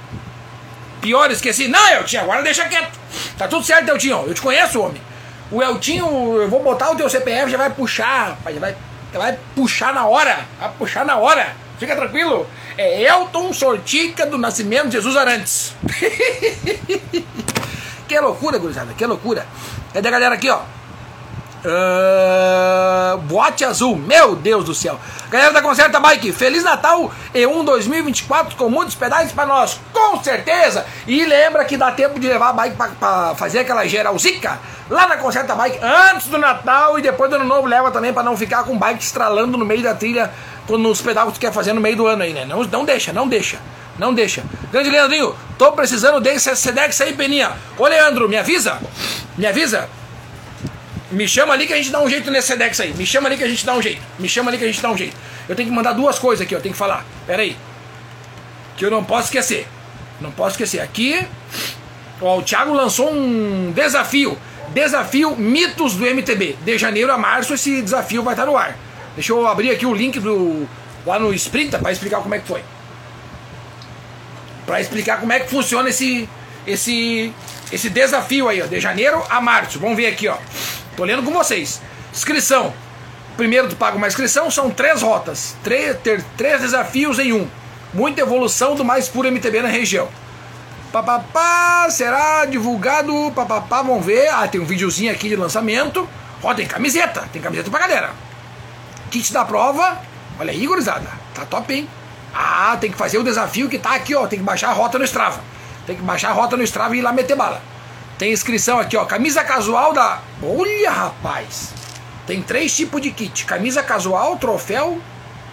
Pior, esqueci. Não, Eltinho, agora deixa quieto. Tá tudo certo, Eltinho. Eu te conheço, homem. O Eltinho, eu vou botar o teu CPF, já vai puxar, rapaz. Já vai, já vai puxar na hora. Vai puxar na hora. Fica tranquilo. É Elton Sortica do Nascimento Jesus Arantes. que loucura, gurizada. Que loucura. Cadê a galera aqui, ó? Uh, boate azul, meu Deus do céu. Galera da Concerta Bike, Feliz Natal e um 2024 com muitos pedais para nós, com certeza. E lembra que dá tempo de levar a bike para fazer aquela geralzica lá na Concerta Bike antes do Natal e depois do Ano Novo leva também para não ficar com bike estralando no meio da trilha nos pedais que tu quer fazer no meio do ano aí, né? Não, não deixa, não deixa. Não deixa. Grande Leandrinho, tô precisando desse Sedex aí, Peninha. Ô Leandro, me avisa. Me avisa. Me chama ali que a gente dá um jeito nesse Sedex aí. Me chama ali que a gente dá um jeito. Me chama ali que a gente dá um jeito. Eu tenho que mandar duas coisas aqui, eu tenho que falar. Pera aí. Que eu não posso esquecer. Não posso esquecer. Aqui, ó, o Thiago lançou um desafio. Desafio Mitos do MTB. De janeiro a março esse desafio vai estar no ar. Deixa eu abrir aqui o link do lá no Sprinta para explicar como é que foi. Para explicar como é que funciona esse esse esse desafio aí, ó, de janeiro a março. Vamos ver aqui, ó. Tô lendo com vocês. Inscrição. Primeiro tu paga uma inscrição, são três rotas. Três, ter três desafios em um. Muita evolução do mais puro MTB na região. Papapá, será divulgado. Papapá, vamos ver. Ah, tem um videozinho aqui de lançamento. Ó, tem camiseta. Tem camiseta pra galera. Kit da prova. Olha aí, gurizada. Tá top, hein? Ah, tem que fazer o desafio que tá aqui, ó. Tem que baixar a rota no Strava. Tem que baixar a rota no Strava e ir lá meter bala. Tem inscrição aqui, ó. Camisa casual da. Olha, rapaz! Tem três tipos de kit: camisa casual, troféu,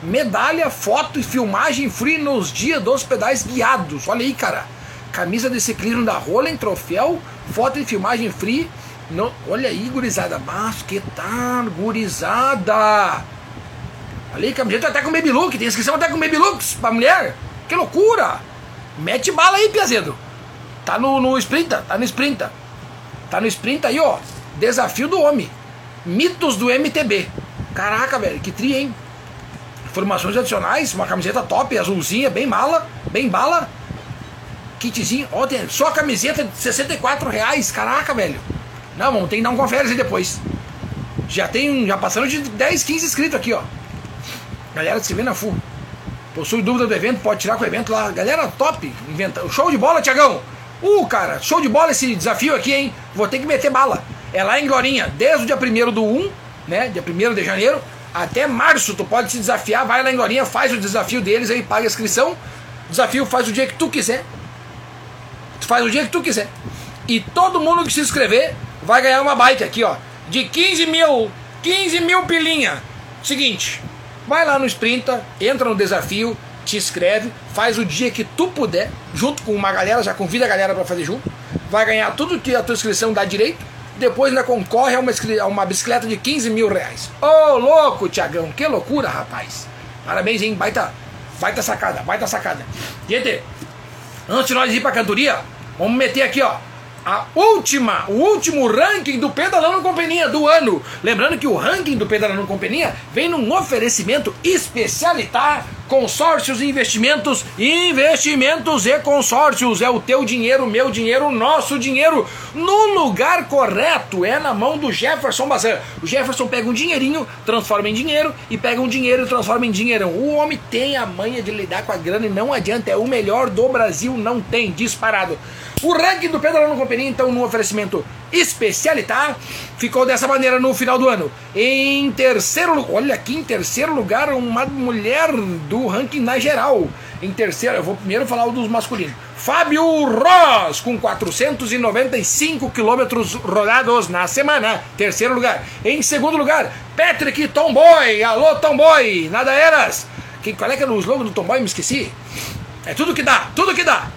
medalha, foto e filmagem free nos dias dos pedais guiados. Olha aí, cara. Camisa de ciclismo da Roland, troféu, foto e filmagem free. No... Olha aí, gurizada. Mas que tal, gurizada? Olha aí, camiseta até com baby look. Tem inscrição até com baby looks pra mulher. Que loucura! Mete bala aí, Piazedo. Tá no, no Sprinta, tá no Sprinta. Tá no Sprinta aí, ó. Desafio do homem. Mitos do MTB. Caraca, velho, que tri, hein? Informações adicionais, uma camiseta top, azulzinha, bem mala, bem bala. Kitzinho, ó, tem só a camiseta de 64 reais, caraca, velho. Não, vamos, tem que dar um confere aí depois. Já tem, já passando de 10, 15 inscritos aqui, ó. Galera se vê na full. Possui dúvida do evento, pode tirar com o evento lá. Galera, top. Inventa... Show de bola, Tiagão. Uh, cara, show de bola esse desafio aqui, hein? Vou ter que meter bala. É lá em Glorinha, desde o dia 1 do 1, né? Dia 1 de janeiro, até março. Tu pode se desafiar, vai lá em Glorinha, faz o desafio deles aí, paga a inscrição. Desafio faz o dia que tu quiser. Tu faz o dia que tu quiser. E todo mundo que se inscrever vai ganhar uma bike aqui, ó. De 15 mil, 15 mil pilinha. Seguinte, vai lá no Sprinta, entra no desafio, te inscreve, faz o dia que tu puder, junto com uma galera, já convida a galera para fazer junto, vai ganhar tudo que a tua inscrição dá direito, depois ainda concorre a uma, a uma bicicleta de 15 mil reais. Ô oh, louco, Tiagão, que loucura, rapaz. Parabéns, hein? Baita, baita sacada, baita sacada. Gente, antes de nós ir pra cantoria, vamos meter aqui, ó. A última, o último ranking do Pedalando Companhia do ano. Lembrando que o ranking do Pedalando Companhia vem num oferecimento especialitar consórcios e investimentos, investimentos e consórcios. É o teu dinheiro, meu dinheiro, nosso dinheiro no lugar correto. É na mão do Jefferson Bazan. O Jefferson pega um dinheirinho, transforma em dinheiro e pega um dinheiro e transforma em dinheirão. O homem tem a manha de lidar com a grana e não adianta, é o melhor do Brasil, não tem disparado. O ranking do Pedalando Companhia, então, no oferecimento Especialitar, ficou dessa maneira no final do ano. Em terceiro lugar, olha aqui, em terceiro lugar, uma mulher do ranking na geral. Em terceiro, eu vou primeiro falar o dos masculinos. Fábio Ross, com 495 quilômetros rodados na semana. Terceiro lugar. Em segundo lugar, Patrick Tomboy. Alô, Tomboy. Nada eras. Quem, qual é que era o slogan do Tomboy? Me esqueci. É tudo que dá, tudo que dá.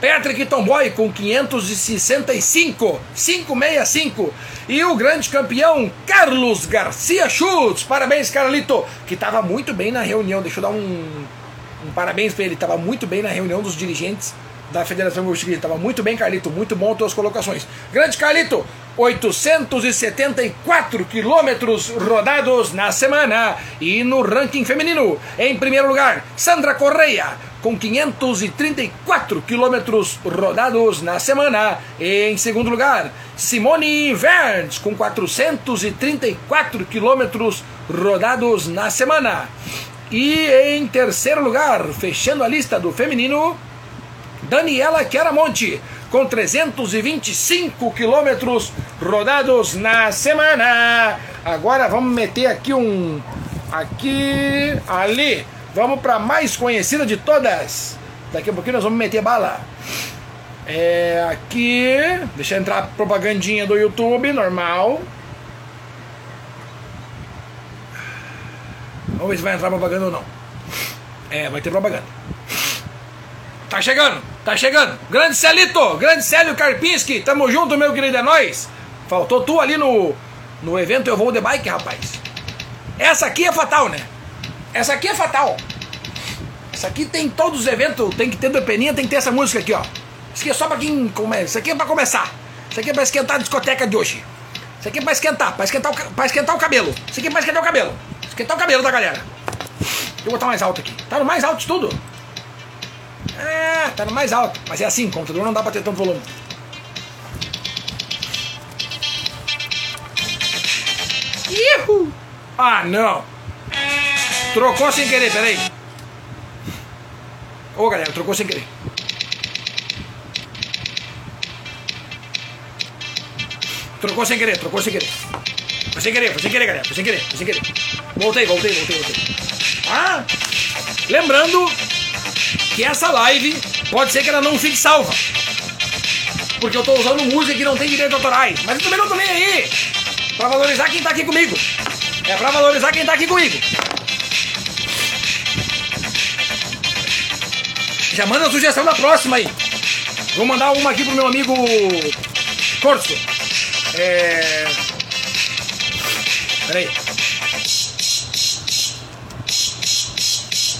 Patrick Tomboy com 565, 565. E o grande campeão Carlos Garcia Schultz. Parabéns, Carlito, que estava muito bem na reunião. Deixa eu dar um, um parabéns para ele. Estava muito bem na reunião dos dirigentes da Federação Gaúcha Estava muito bem, Carlito. Muito bom as tuas colocações. Grande Carlito, 874 quilômetros rodados na semana. E no ranking feminino, em primeiro lugar, Sandra Correia, com 534 quilômetros rodados na semana. Em segundo lugar, Simone Verns, com 434 quilômetros rodados na semana. E em terceiro lugar, fechando a lista do feminino, Daniela Chiaramonte, com 325 quilômetros rodados na semana. Agora vamos meter aqui um. Aqui, ali. Vamos para a mais conhecida de todas. Daqui a pouquinho nós vamos meter bala. É aqui. Deixa entrar a propagandinha do YouTube, normal. Vamos ver se vai entrar propaganda ou não. É, vai ter propaganda. Tá chegando, tá chegando. Grande Celito, grande Célio Karpinski, tamo junto, meu querido, é nóis. Faltou tu ali no, no evento Eu Vou de Bike, rapaz. Essa aqui é fatal, né? Essa aqui é fatal. Essa aqui tem todos os eventos, tem que ter do peninha, tem que ter essa música aqui, ó. Isso aqui é só pra quem começa. Isso aqui é pra começar. Isso aqui é pra esquentar a discoteca de hoje. Isso aqui é pra esquentar, pra esquentar o, pra esquentar o cabelo. Isso aqui é pra esquentar o cabelo. Esquentar o cabelo da galera. Deixa eu botar mais alto aqui. Tá no mais alto de tudo. É, tá no mais alto. Mas é assim, o computador não dá pra ter tanto volume. Ihu! Ah, não! Trocou sem querer, peraí. Ô, galera, trocou sem querer. Trocou sem querer, trocou sem querer. Foi sem querer, foi sem querer, galera. Foi sem querer, foi sem querer. Voltei, voltei, voltei, voltei. Ah! Lembrando que essa live pode ser que ela não fique salva. Porque eu tô usando música que não tem direito autorais. Mas eu também não tô nem aí. Pra valorizar quem tá aqui comigo. É pra valorizar quem tá aqui comigo. Já manda a sugestão da próxima aí. Vou mandar uma aqui pro meu amigo Corso. É. Peraí.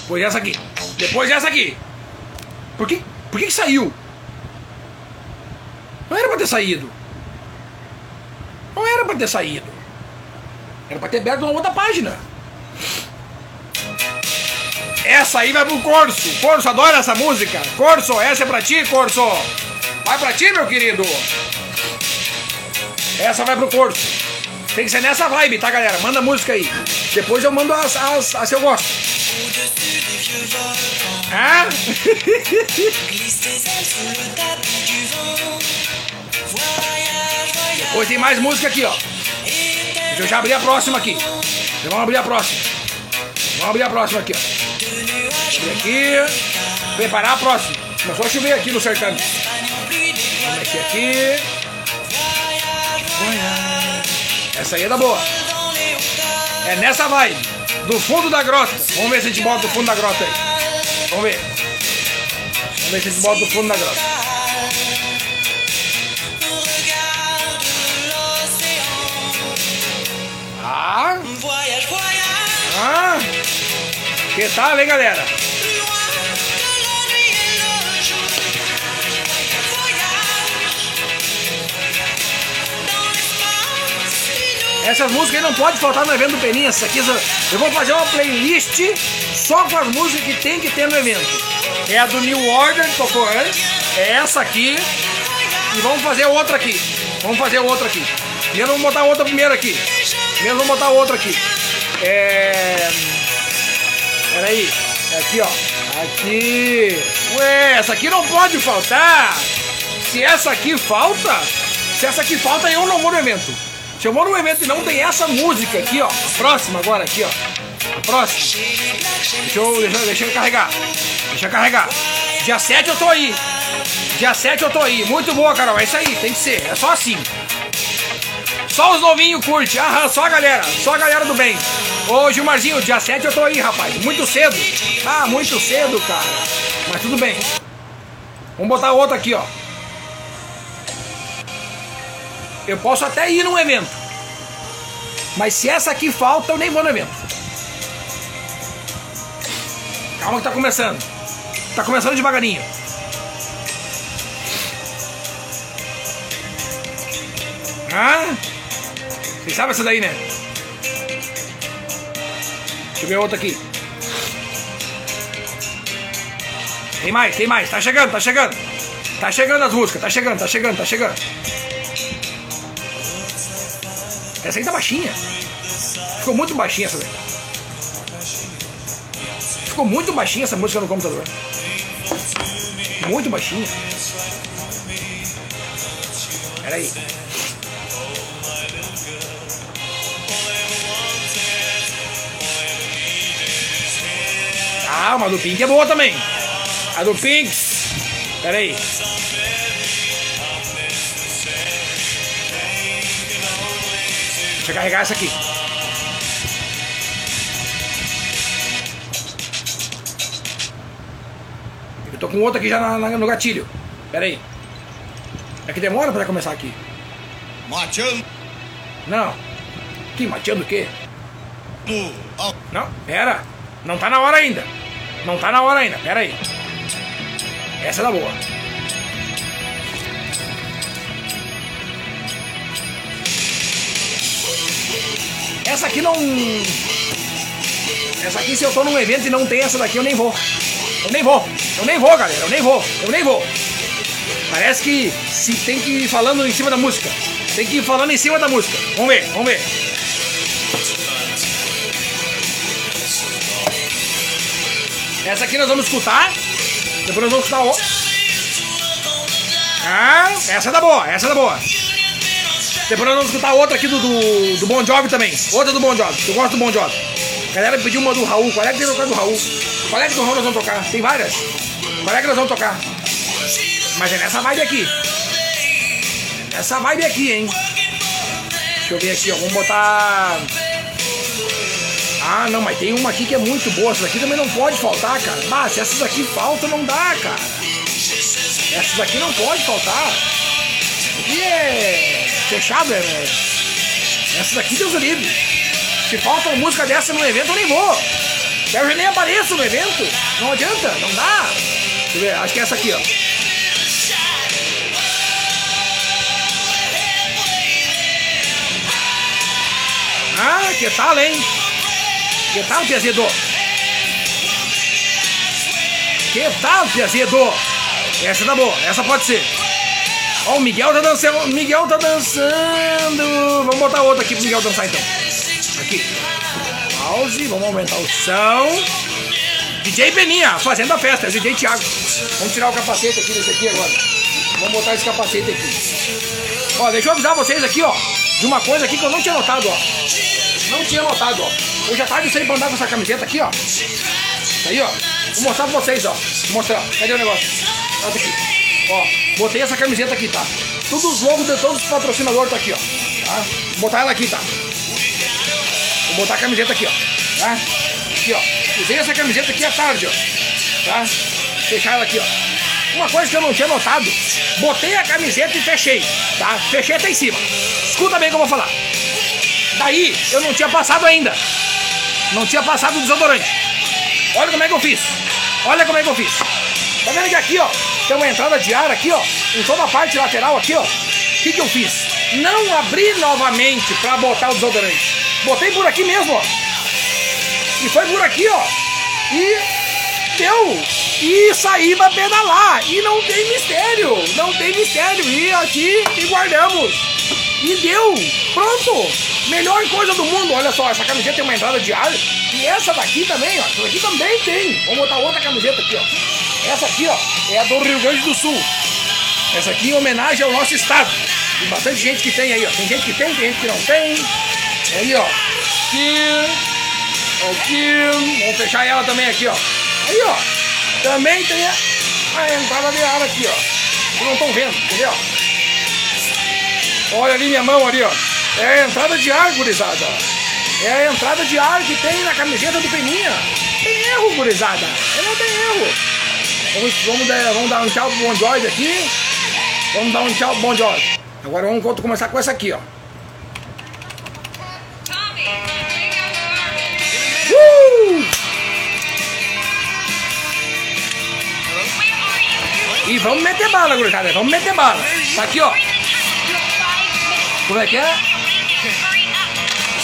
Depois essa aqui. Depois essa aqui. Por que, por que, que saiu? Não era pra ter saído. Não era pra ter saído. Era pra ter aberto uma outra página. Essa aí vai pro Corso. Corso adora essa música. Corso, essa é pra ti, Corso. Vai pra ti, meu querido. Essa vai pro Corso. Tem que ser nessa vibe, tá, galera? Manda música aí. Depois eu mando as, as, as que eu gosto. Depois tem mais música aqui, ó. Eu já abrir a próxima aqui. Vamos abrir a próxima. Vamos abrir a próxima aqui, ó. Aqui. Preparar a próxima. Começou a chover aqui no sertão. Vamos mexer aqui. Essa aí é da boa. É nessa vibe. Do fundo da grota. Vamos ver se a gente bota do fundo da grota aí. Vamos ver. Vamos ver se gente bota do fundo da grota. Ah! Ah! Que tal, hein, galera? Essas músicas aí não pode faltar no evento do Peninha. Essas aqui, eu vou fazer uma playlist só com as músicas que tem que ter no evento. É a do New Order, que tocou antes. É essa aqui. E vamos fazer outra aqui. Vamos fazer outra aqui. Primeiro vamos botar outra primeiro aqui. Primeiro vamos botar outra aqui. É. Peraí. É aqui, ó. Aqui. Ué, essa aqui não pode faltar. Se essa aqui falta, se essa aqui falta, eu não vou no evento. Vou no evento e não tem essa música aqui, ó. A próxima agora, aqui, ó. A próxima. Deixa eu, deixa, deixa eu carregar. Deixa eu carregar. Dia 7 eu tô aí. Dia 7 eu tô aí. Muito boa, Carol. É isso aí, tem que ser. É só assim. Só os novinhos curte. Aham, só a galera. Só a galera do bem. Ô Gilmarzinho, dia 7 eu tô aí, rapaz. Muito cedo. Ah, muito cedo, cara. Mas tudo bem. Vamos botar outra aqui, ó. Eu posso até ir num evento. Mas se essa aqui falta, eu nem vou no evento. Calma que tá começando. Tá começando devagarinho. Ah? Vocês sabem essa daí, né? Deixa eu ver outra aqui. Tem mais, tem mais. Tá chegando, tá chegando. Tá chegando as músicas, tá chegando, tá chegando, tá chegando. Essa aí tá baixinha. Ficou muito baixinha essa daí. Ficou muito baixinha essa música no computador. Muito baixinha. Peraí. Ah, uma do Pink é boa também. A do Pink. Peraí. Deixa eu carregar essa aqui. Eu tô com outra aqui já na- na- no gatilho. Pera aí. É que demora pra começar aqui. Mateando Não. Que mateando o quê? ao Não, pera. Não tá na hora ainda. Não tá na hora ainda. Pera aí. Essa é da boa. Essa aqui não. Essa aqui, se eu tô num evento e não tem essa daqui, eu nem vou. Eu nem vou. Eu nem vou, galera. Eu nem vou. Eu nem vou. Parece que se tem que ir falando em cima da música. Tem que ir falando em cima da música. Vamos ver, vamos ver. Essa aqui nós vamos escutar. Depois nós vamos escutar outra. Ah, essa é da boa, essa é da boa. Depois nós vamos escutar outra aqui do, do, do Bon Jovi também. Outra do Bon Jovi, eu gosto do Bon Jovi. A galera pediu uma do Raul. Qual é que tem tocar do Raul? Qual é que do Raul nós vamos tocar? Tem várias. Qual é que nós vamos tocar? Mas é nessa vibe aqui. É nessa vibe aqui, hein? Deixa eu ver aqui, ó. Vamos botar. Ah, não, mas tem uma aqui que é muito boa. Essa daqui também não pode faltar, cara. Ah, se essas aqui faltam, não dá, cara. Essas aqui não pode faltar. É fechado, é. é- Essas aqui, Deus livre. Se falta uma música dessa no evento, eu nem vou. Eu já nem apareço no evento. Não adianta, não dá. Deixa eu ver, acho que é essa aqui, ó. Ah, que tal, hein? Que tal, Piazedo? Que tal, Piazedo? Essa tá boa, essa pode ser. Ó, o Miguel tá dançando. Miguel tá dançando. Vamos botar outra aqui pro Miguel dançar então. Aqui. Pause, vamos aumentar o som. DJ Beninha, fazendo a festa, DJ Thiago. Vamos tirar o capacete aqui desse aqui agora. Vamos botar esse capacete aqui. Ó, deixa eu avisar vocês aqui, ó, de uma coisa aqui que eu não tinha notado, ó. Não tinha notado, ó. Hoje à tarde eu saí pra andar com essa camiseta aqui, ó. Tá aí, ó. Vou mostrar pra vocês, ó. Vou mostrar. Cadê o negócio? Olha aqui. Ó, botei essa camiseta aqui, tá? Todos os logos de todos os patrocinadores tá aqui, ó. Tá? Vou botar ela aqui, tá? Vou botar a camiseta aqui, ó. Tá? Aqui, ó. Usei essa camiseta aqui à tarde, ó. Tá? Fechar ela aqui, ó. Uma coisa que eu não tinha notado, botei a camiseta e fechei, tá? Fechei até em cima. Escuta bem o que eu vou falar. Daí, eu não tinha passado ainda. Não tinha passado o desodorante. Olha como é que eu fiz. Olha como é que eu fiz. Tá vendo que aqui, ó, tem uma entrada de ar aqui, ó, em toda a parte lateral aqui, ó. O que que eu fiz? não abri novamente pra botar o desodorante. Botei por aqui mesmo, ó. E foi por aqui, ó. E deu. E saí pra pedalar. E não tem mistério. Não tem mistério. E aqui e guardamos. E deu. Pronto. Melhor coisa do mundo. Olha só, essa camiseta tem uma entrada de ar. E essa daqui também, ó. Essa daqui também tem. Vamos botar outra camiseta aqui, ó. Essa aqui, ó, é a do Rio Grande do Sul. Essa aqui em homenagem ao nosso estado. Tem bastante gente que tem aí, ó. Tem gente que tem, tem gente que não tem. Aí, ó. Aqui. Aqui. Vamos fechar ela também aqui, ó. Aí, ó. Também tem a, a entrada de ar aqui, ó. Vocês não estão vendo, entendeu? Olha ali minha mão ali, ó. É a entrada de ar, gurizada. É a entrada de ar que tem na camiseta do Peninha. Tem erro, gurizada. É, não tem erro. Vamos, vamos, dar, vamos dar um tchau pro Bon George aqui. Vamos dar um tchau pro Bon George. Agora vamos começar com essa aqui, ó. Uh! E vamos meter bala, gurizada. Vamos meter bala. Tá aqui, ó. Como é que é?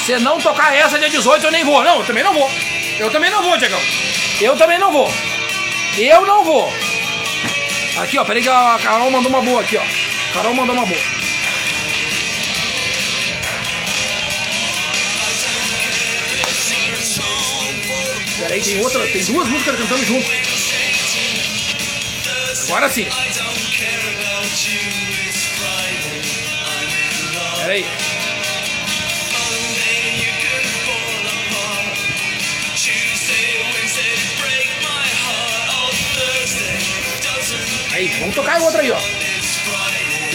Se não tocar essa dia 18, eu nem vou. Não, eu também não vou. Eu também não vou, Diegão. Eu também não vou. Eu não vou. Aqui, ó. Peraí que a Carol mandou uma boa aqui, ó. Carol mandou uma boa. Peraí, tem outra, tem duas músicas cantando junto. Agora sim. Peraí. Aí, vamos tocar outra aí, ó.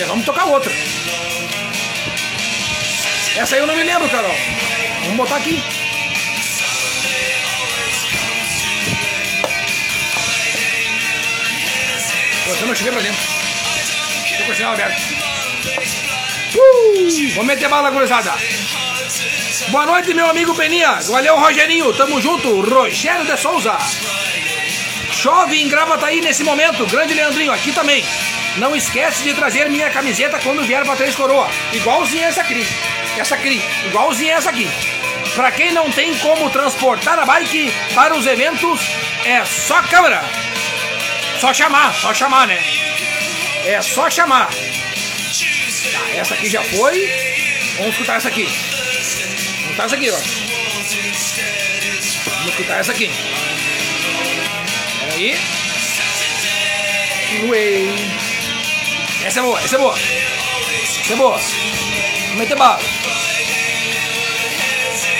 Vamos tocar outra. Essa aí eu não me lembro, Carol. Vamos botar aqui. Eu não cheguei pra dentro. Tô com o sinal aberto. Uh, vamos meter bala, gurizada. Boa noite, meu amigo Peninha. Valeu, Rogerinho. Tamo junto. Rogério de Souza. Chove em Gravataí nesse momento. Grande Leandrinho, aqui também. Não esquece de trazer minha camiseta quando vier pra Três Coroa. Igualzinha essa aqui. Essa aqui. Igualzinha essa aqui. Pra quem não tem como transportar a bike para os eventos, é só câmera. Só chamar, só chamar, né? É só chamar. Tá, essa aqui já foi. Vamos escutar essa aqui. Vamos escutar essa aqui, ó. Vamos escutar essa aqui. Peraí. Ué. Essa é boa, essa é boa. Essa é boa. Meter bala.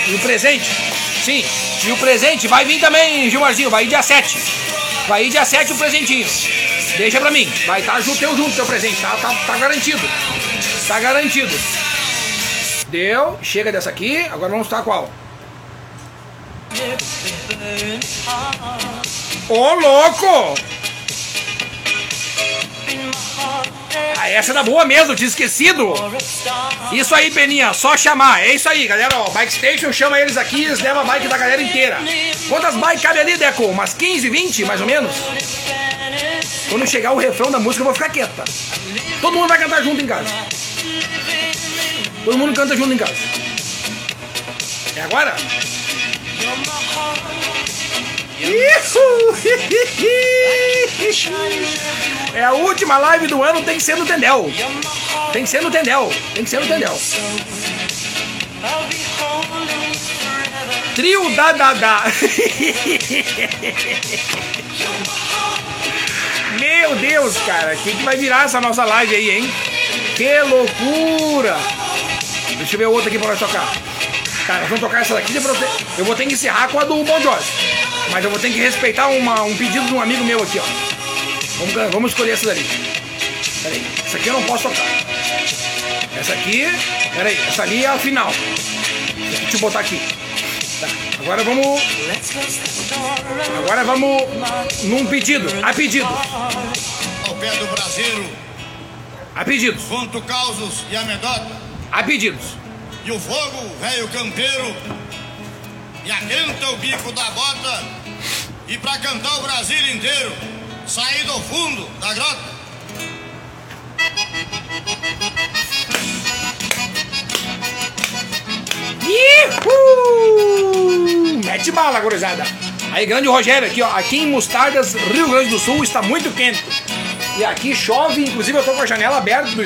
E o presente? Sim. E o presente vai vir também, Gilmarzinho. Vai ir dia 7. Vai ir dia 7 o presentinho. Deixa pra mim. Vai estar tá junto, teu junto teu presente. Tá, tá, tá garantido. Tá garantido. Deu. Chega dessa aqui. Agora vamos estar qual? Ô, oh, louco! Ah, essa é da boa mesmo, tinha esquecido. Isso aí, Peninha, só chamar. É isso aí, galera. Ó, Bike Station chama eles aqui, eles levam a bike da galera inteira. Quantas bikes cabe ali, Deco? Umas 15, 20, mais ou menos? Quando chegar o refrão da música, eu vou ficar quieta. Todo mundo vai cantar junto em casa. Todo mundo canta junto em casa. É agora? É a última live do ano, tem que ser no Tendel. Tem que ser no Tendel. Tem que ser no Tendel. Trio da da da. Meu Deus, cara, o que, que vai virar essa nossa live aí, hein? Que loucura! Deixa eu ver outra aqui pra nós tocar. Tá, nós vamos tocar essa daqui. Eu vou ter que encerrar com a do Bon Jovi. Mas eu vou ter que respeitar uma, um pedido de um amigo meu aqui, ó. Vamos, vamos escolher essa dali. Pera aí, essa aqui eu não posso tocar. Essa aqui, pera aí, essa ali é a final. Deixa eu botar aqui. Tá, agora vamos. Agora vamos num pedido. A pedido. Ao pé do braseiro. A pedidos. Conto causos e anedota. A pedidos e o fogo, velho campeiro, e aguenta o bico da bota, e pra cantar o Brasil inteiro, sair do fundo da grota. Uhul! Mete bala, gurizada! Aí, grande Rogério, aqui, ó, aqui em Mostardas, Rio Grande do Sul, está muito quente. E aqui chove, inclusive eu tô com a janela aberta do,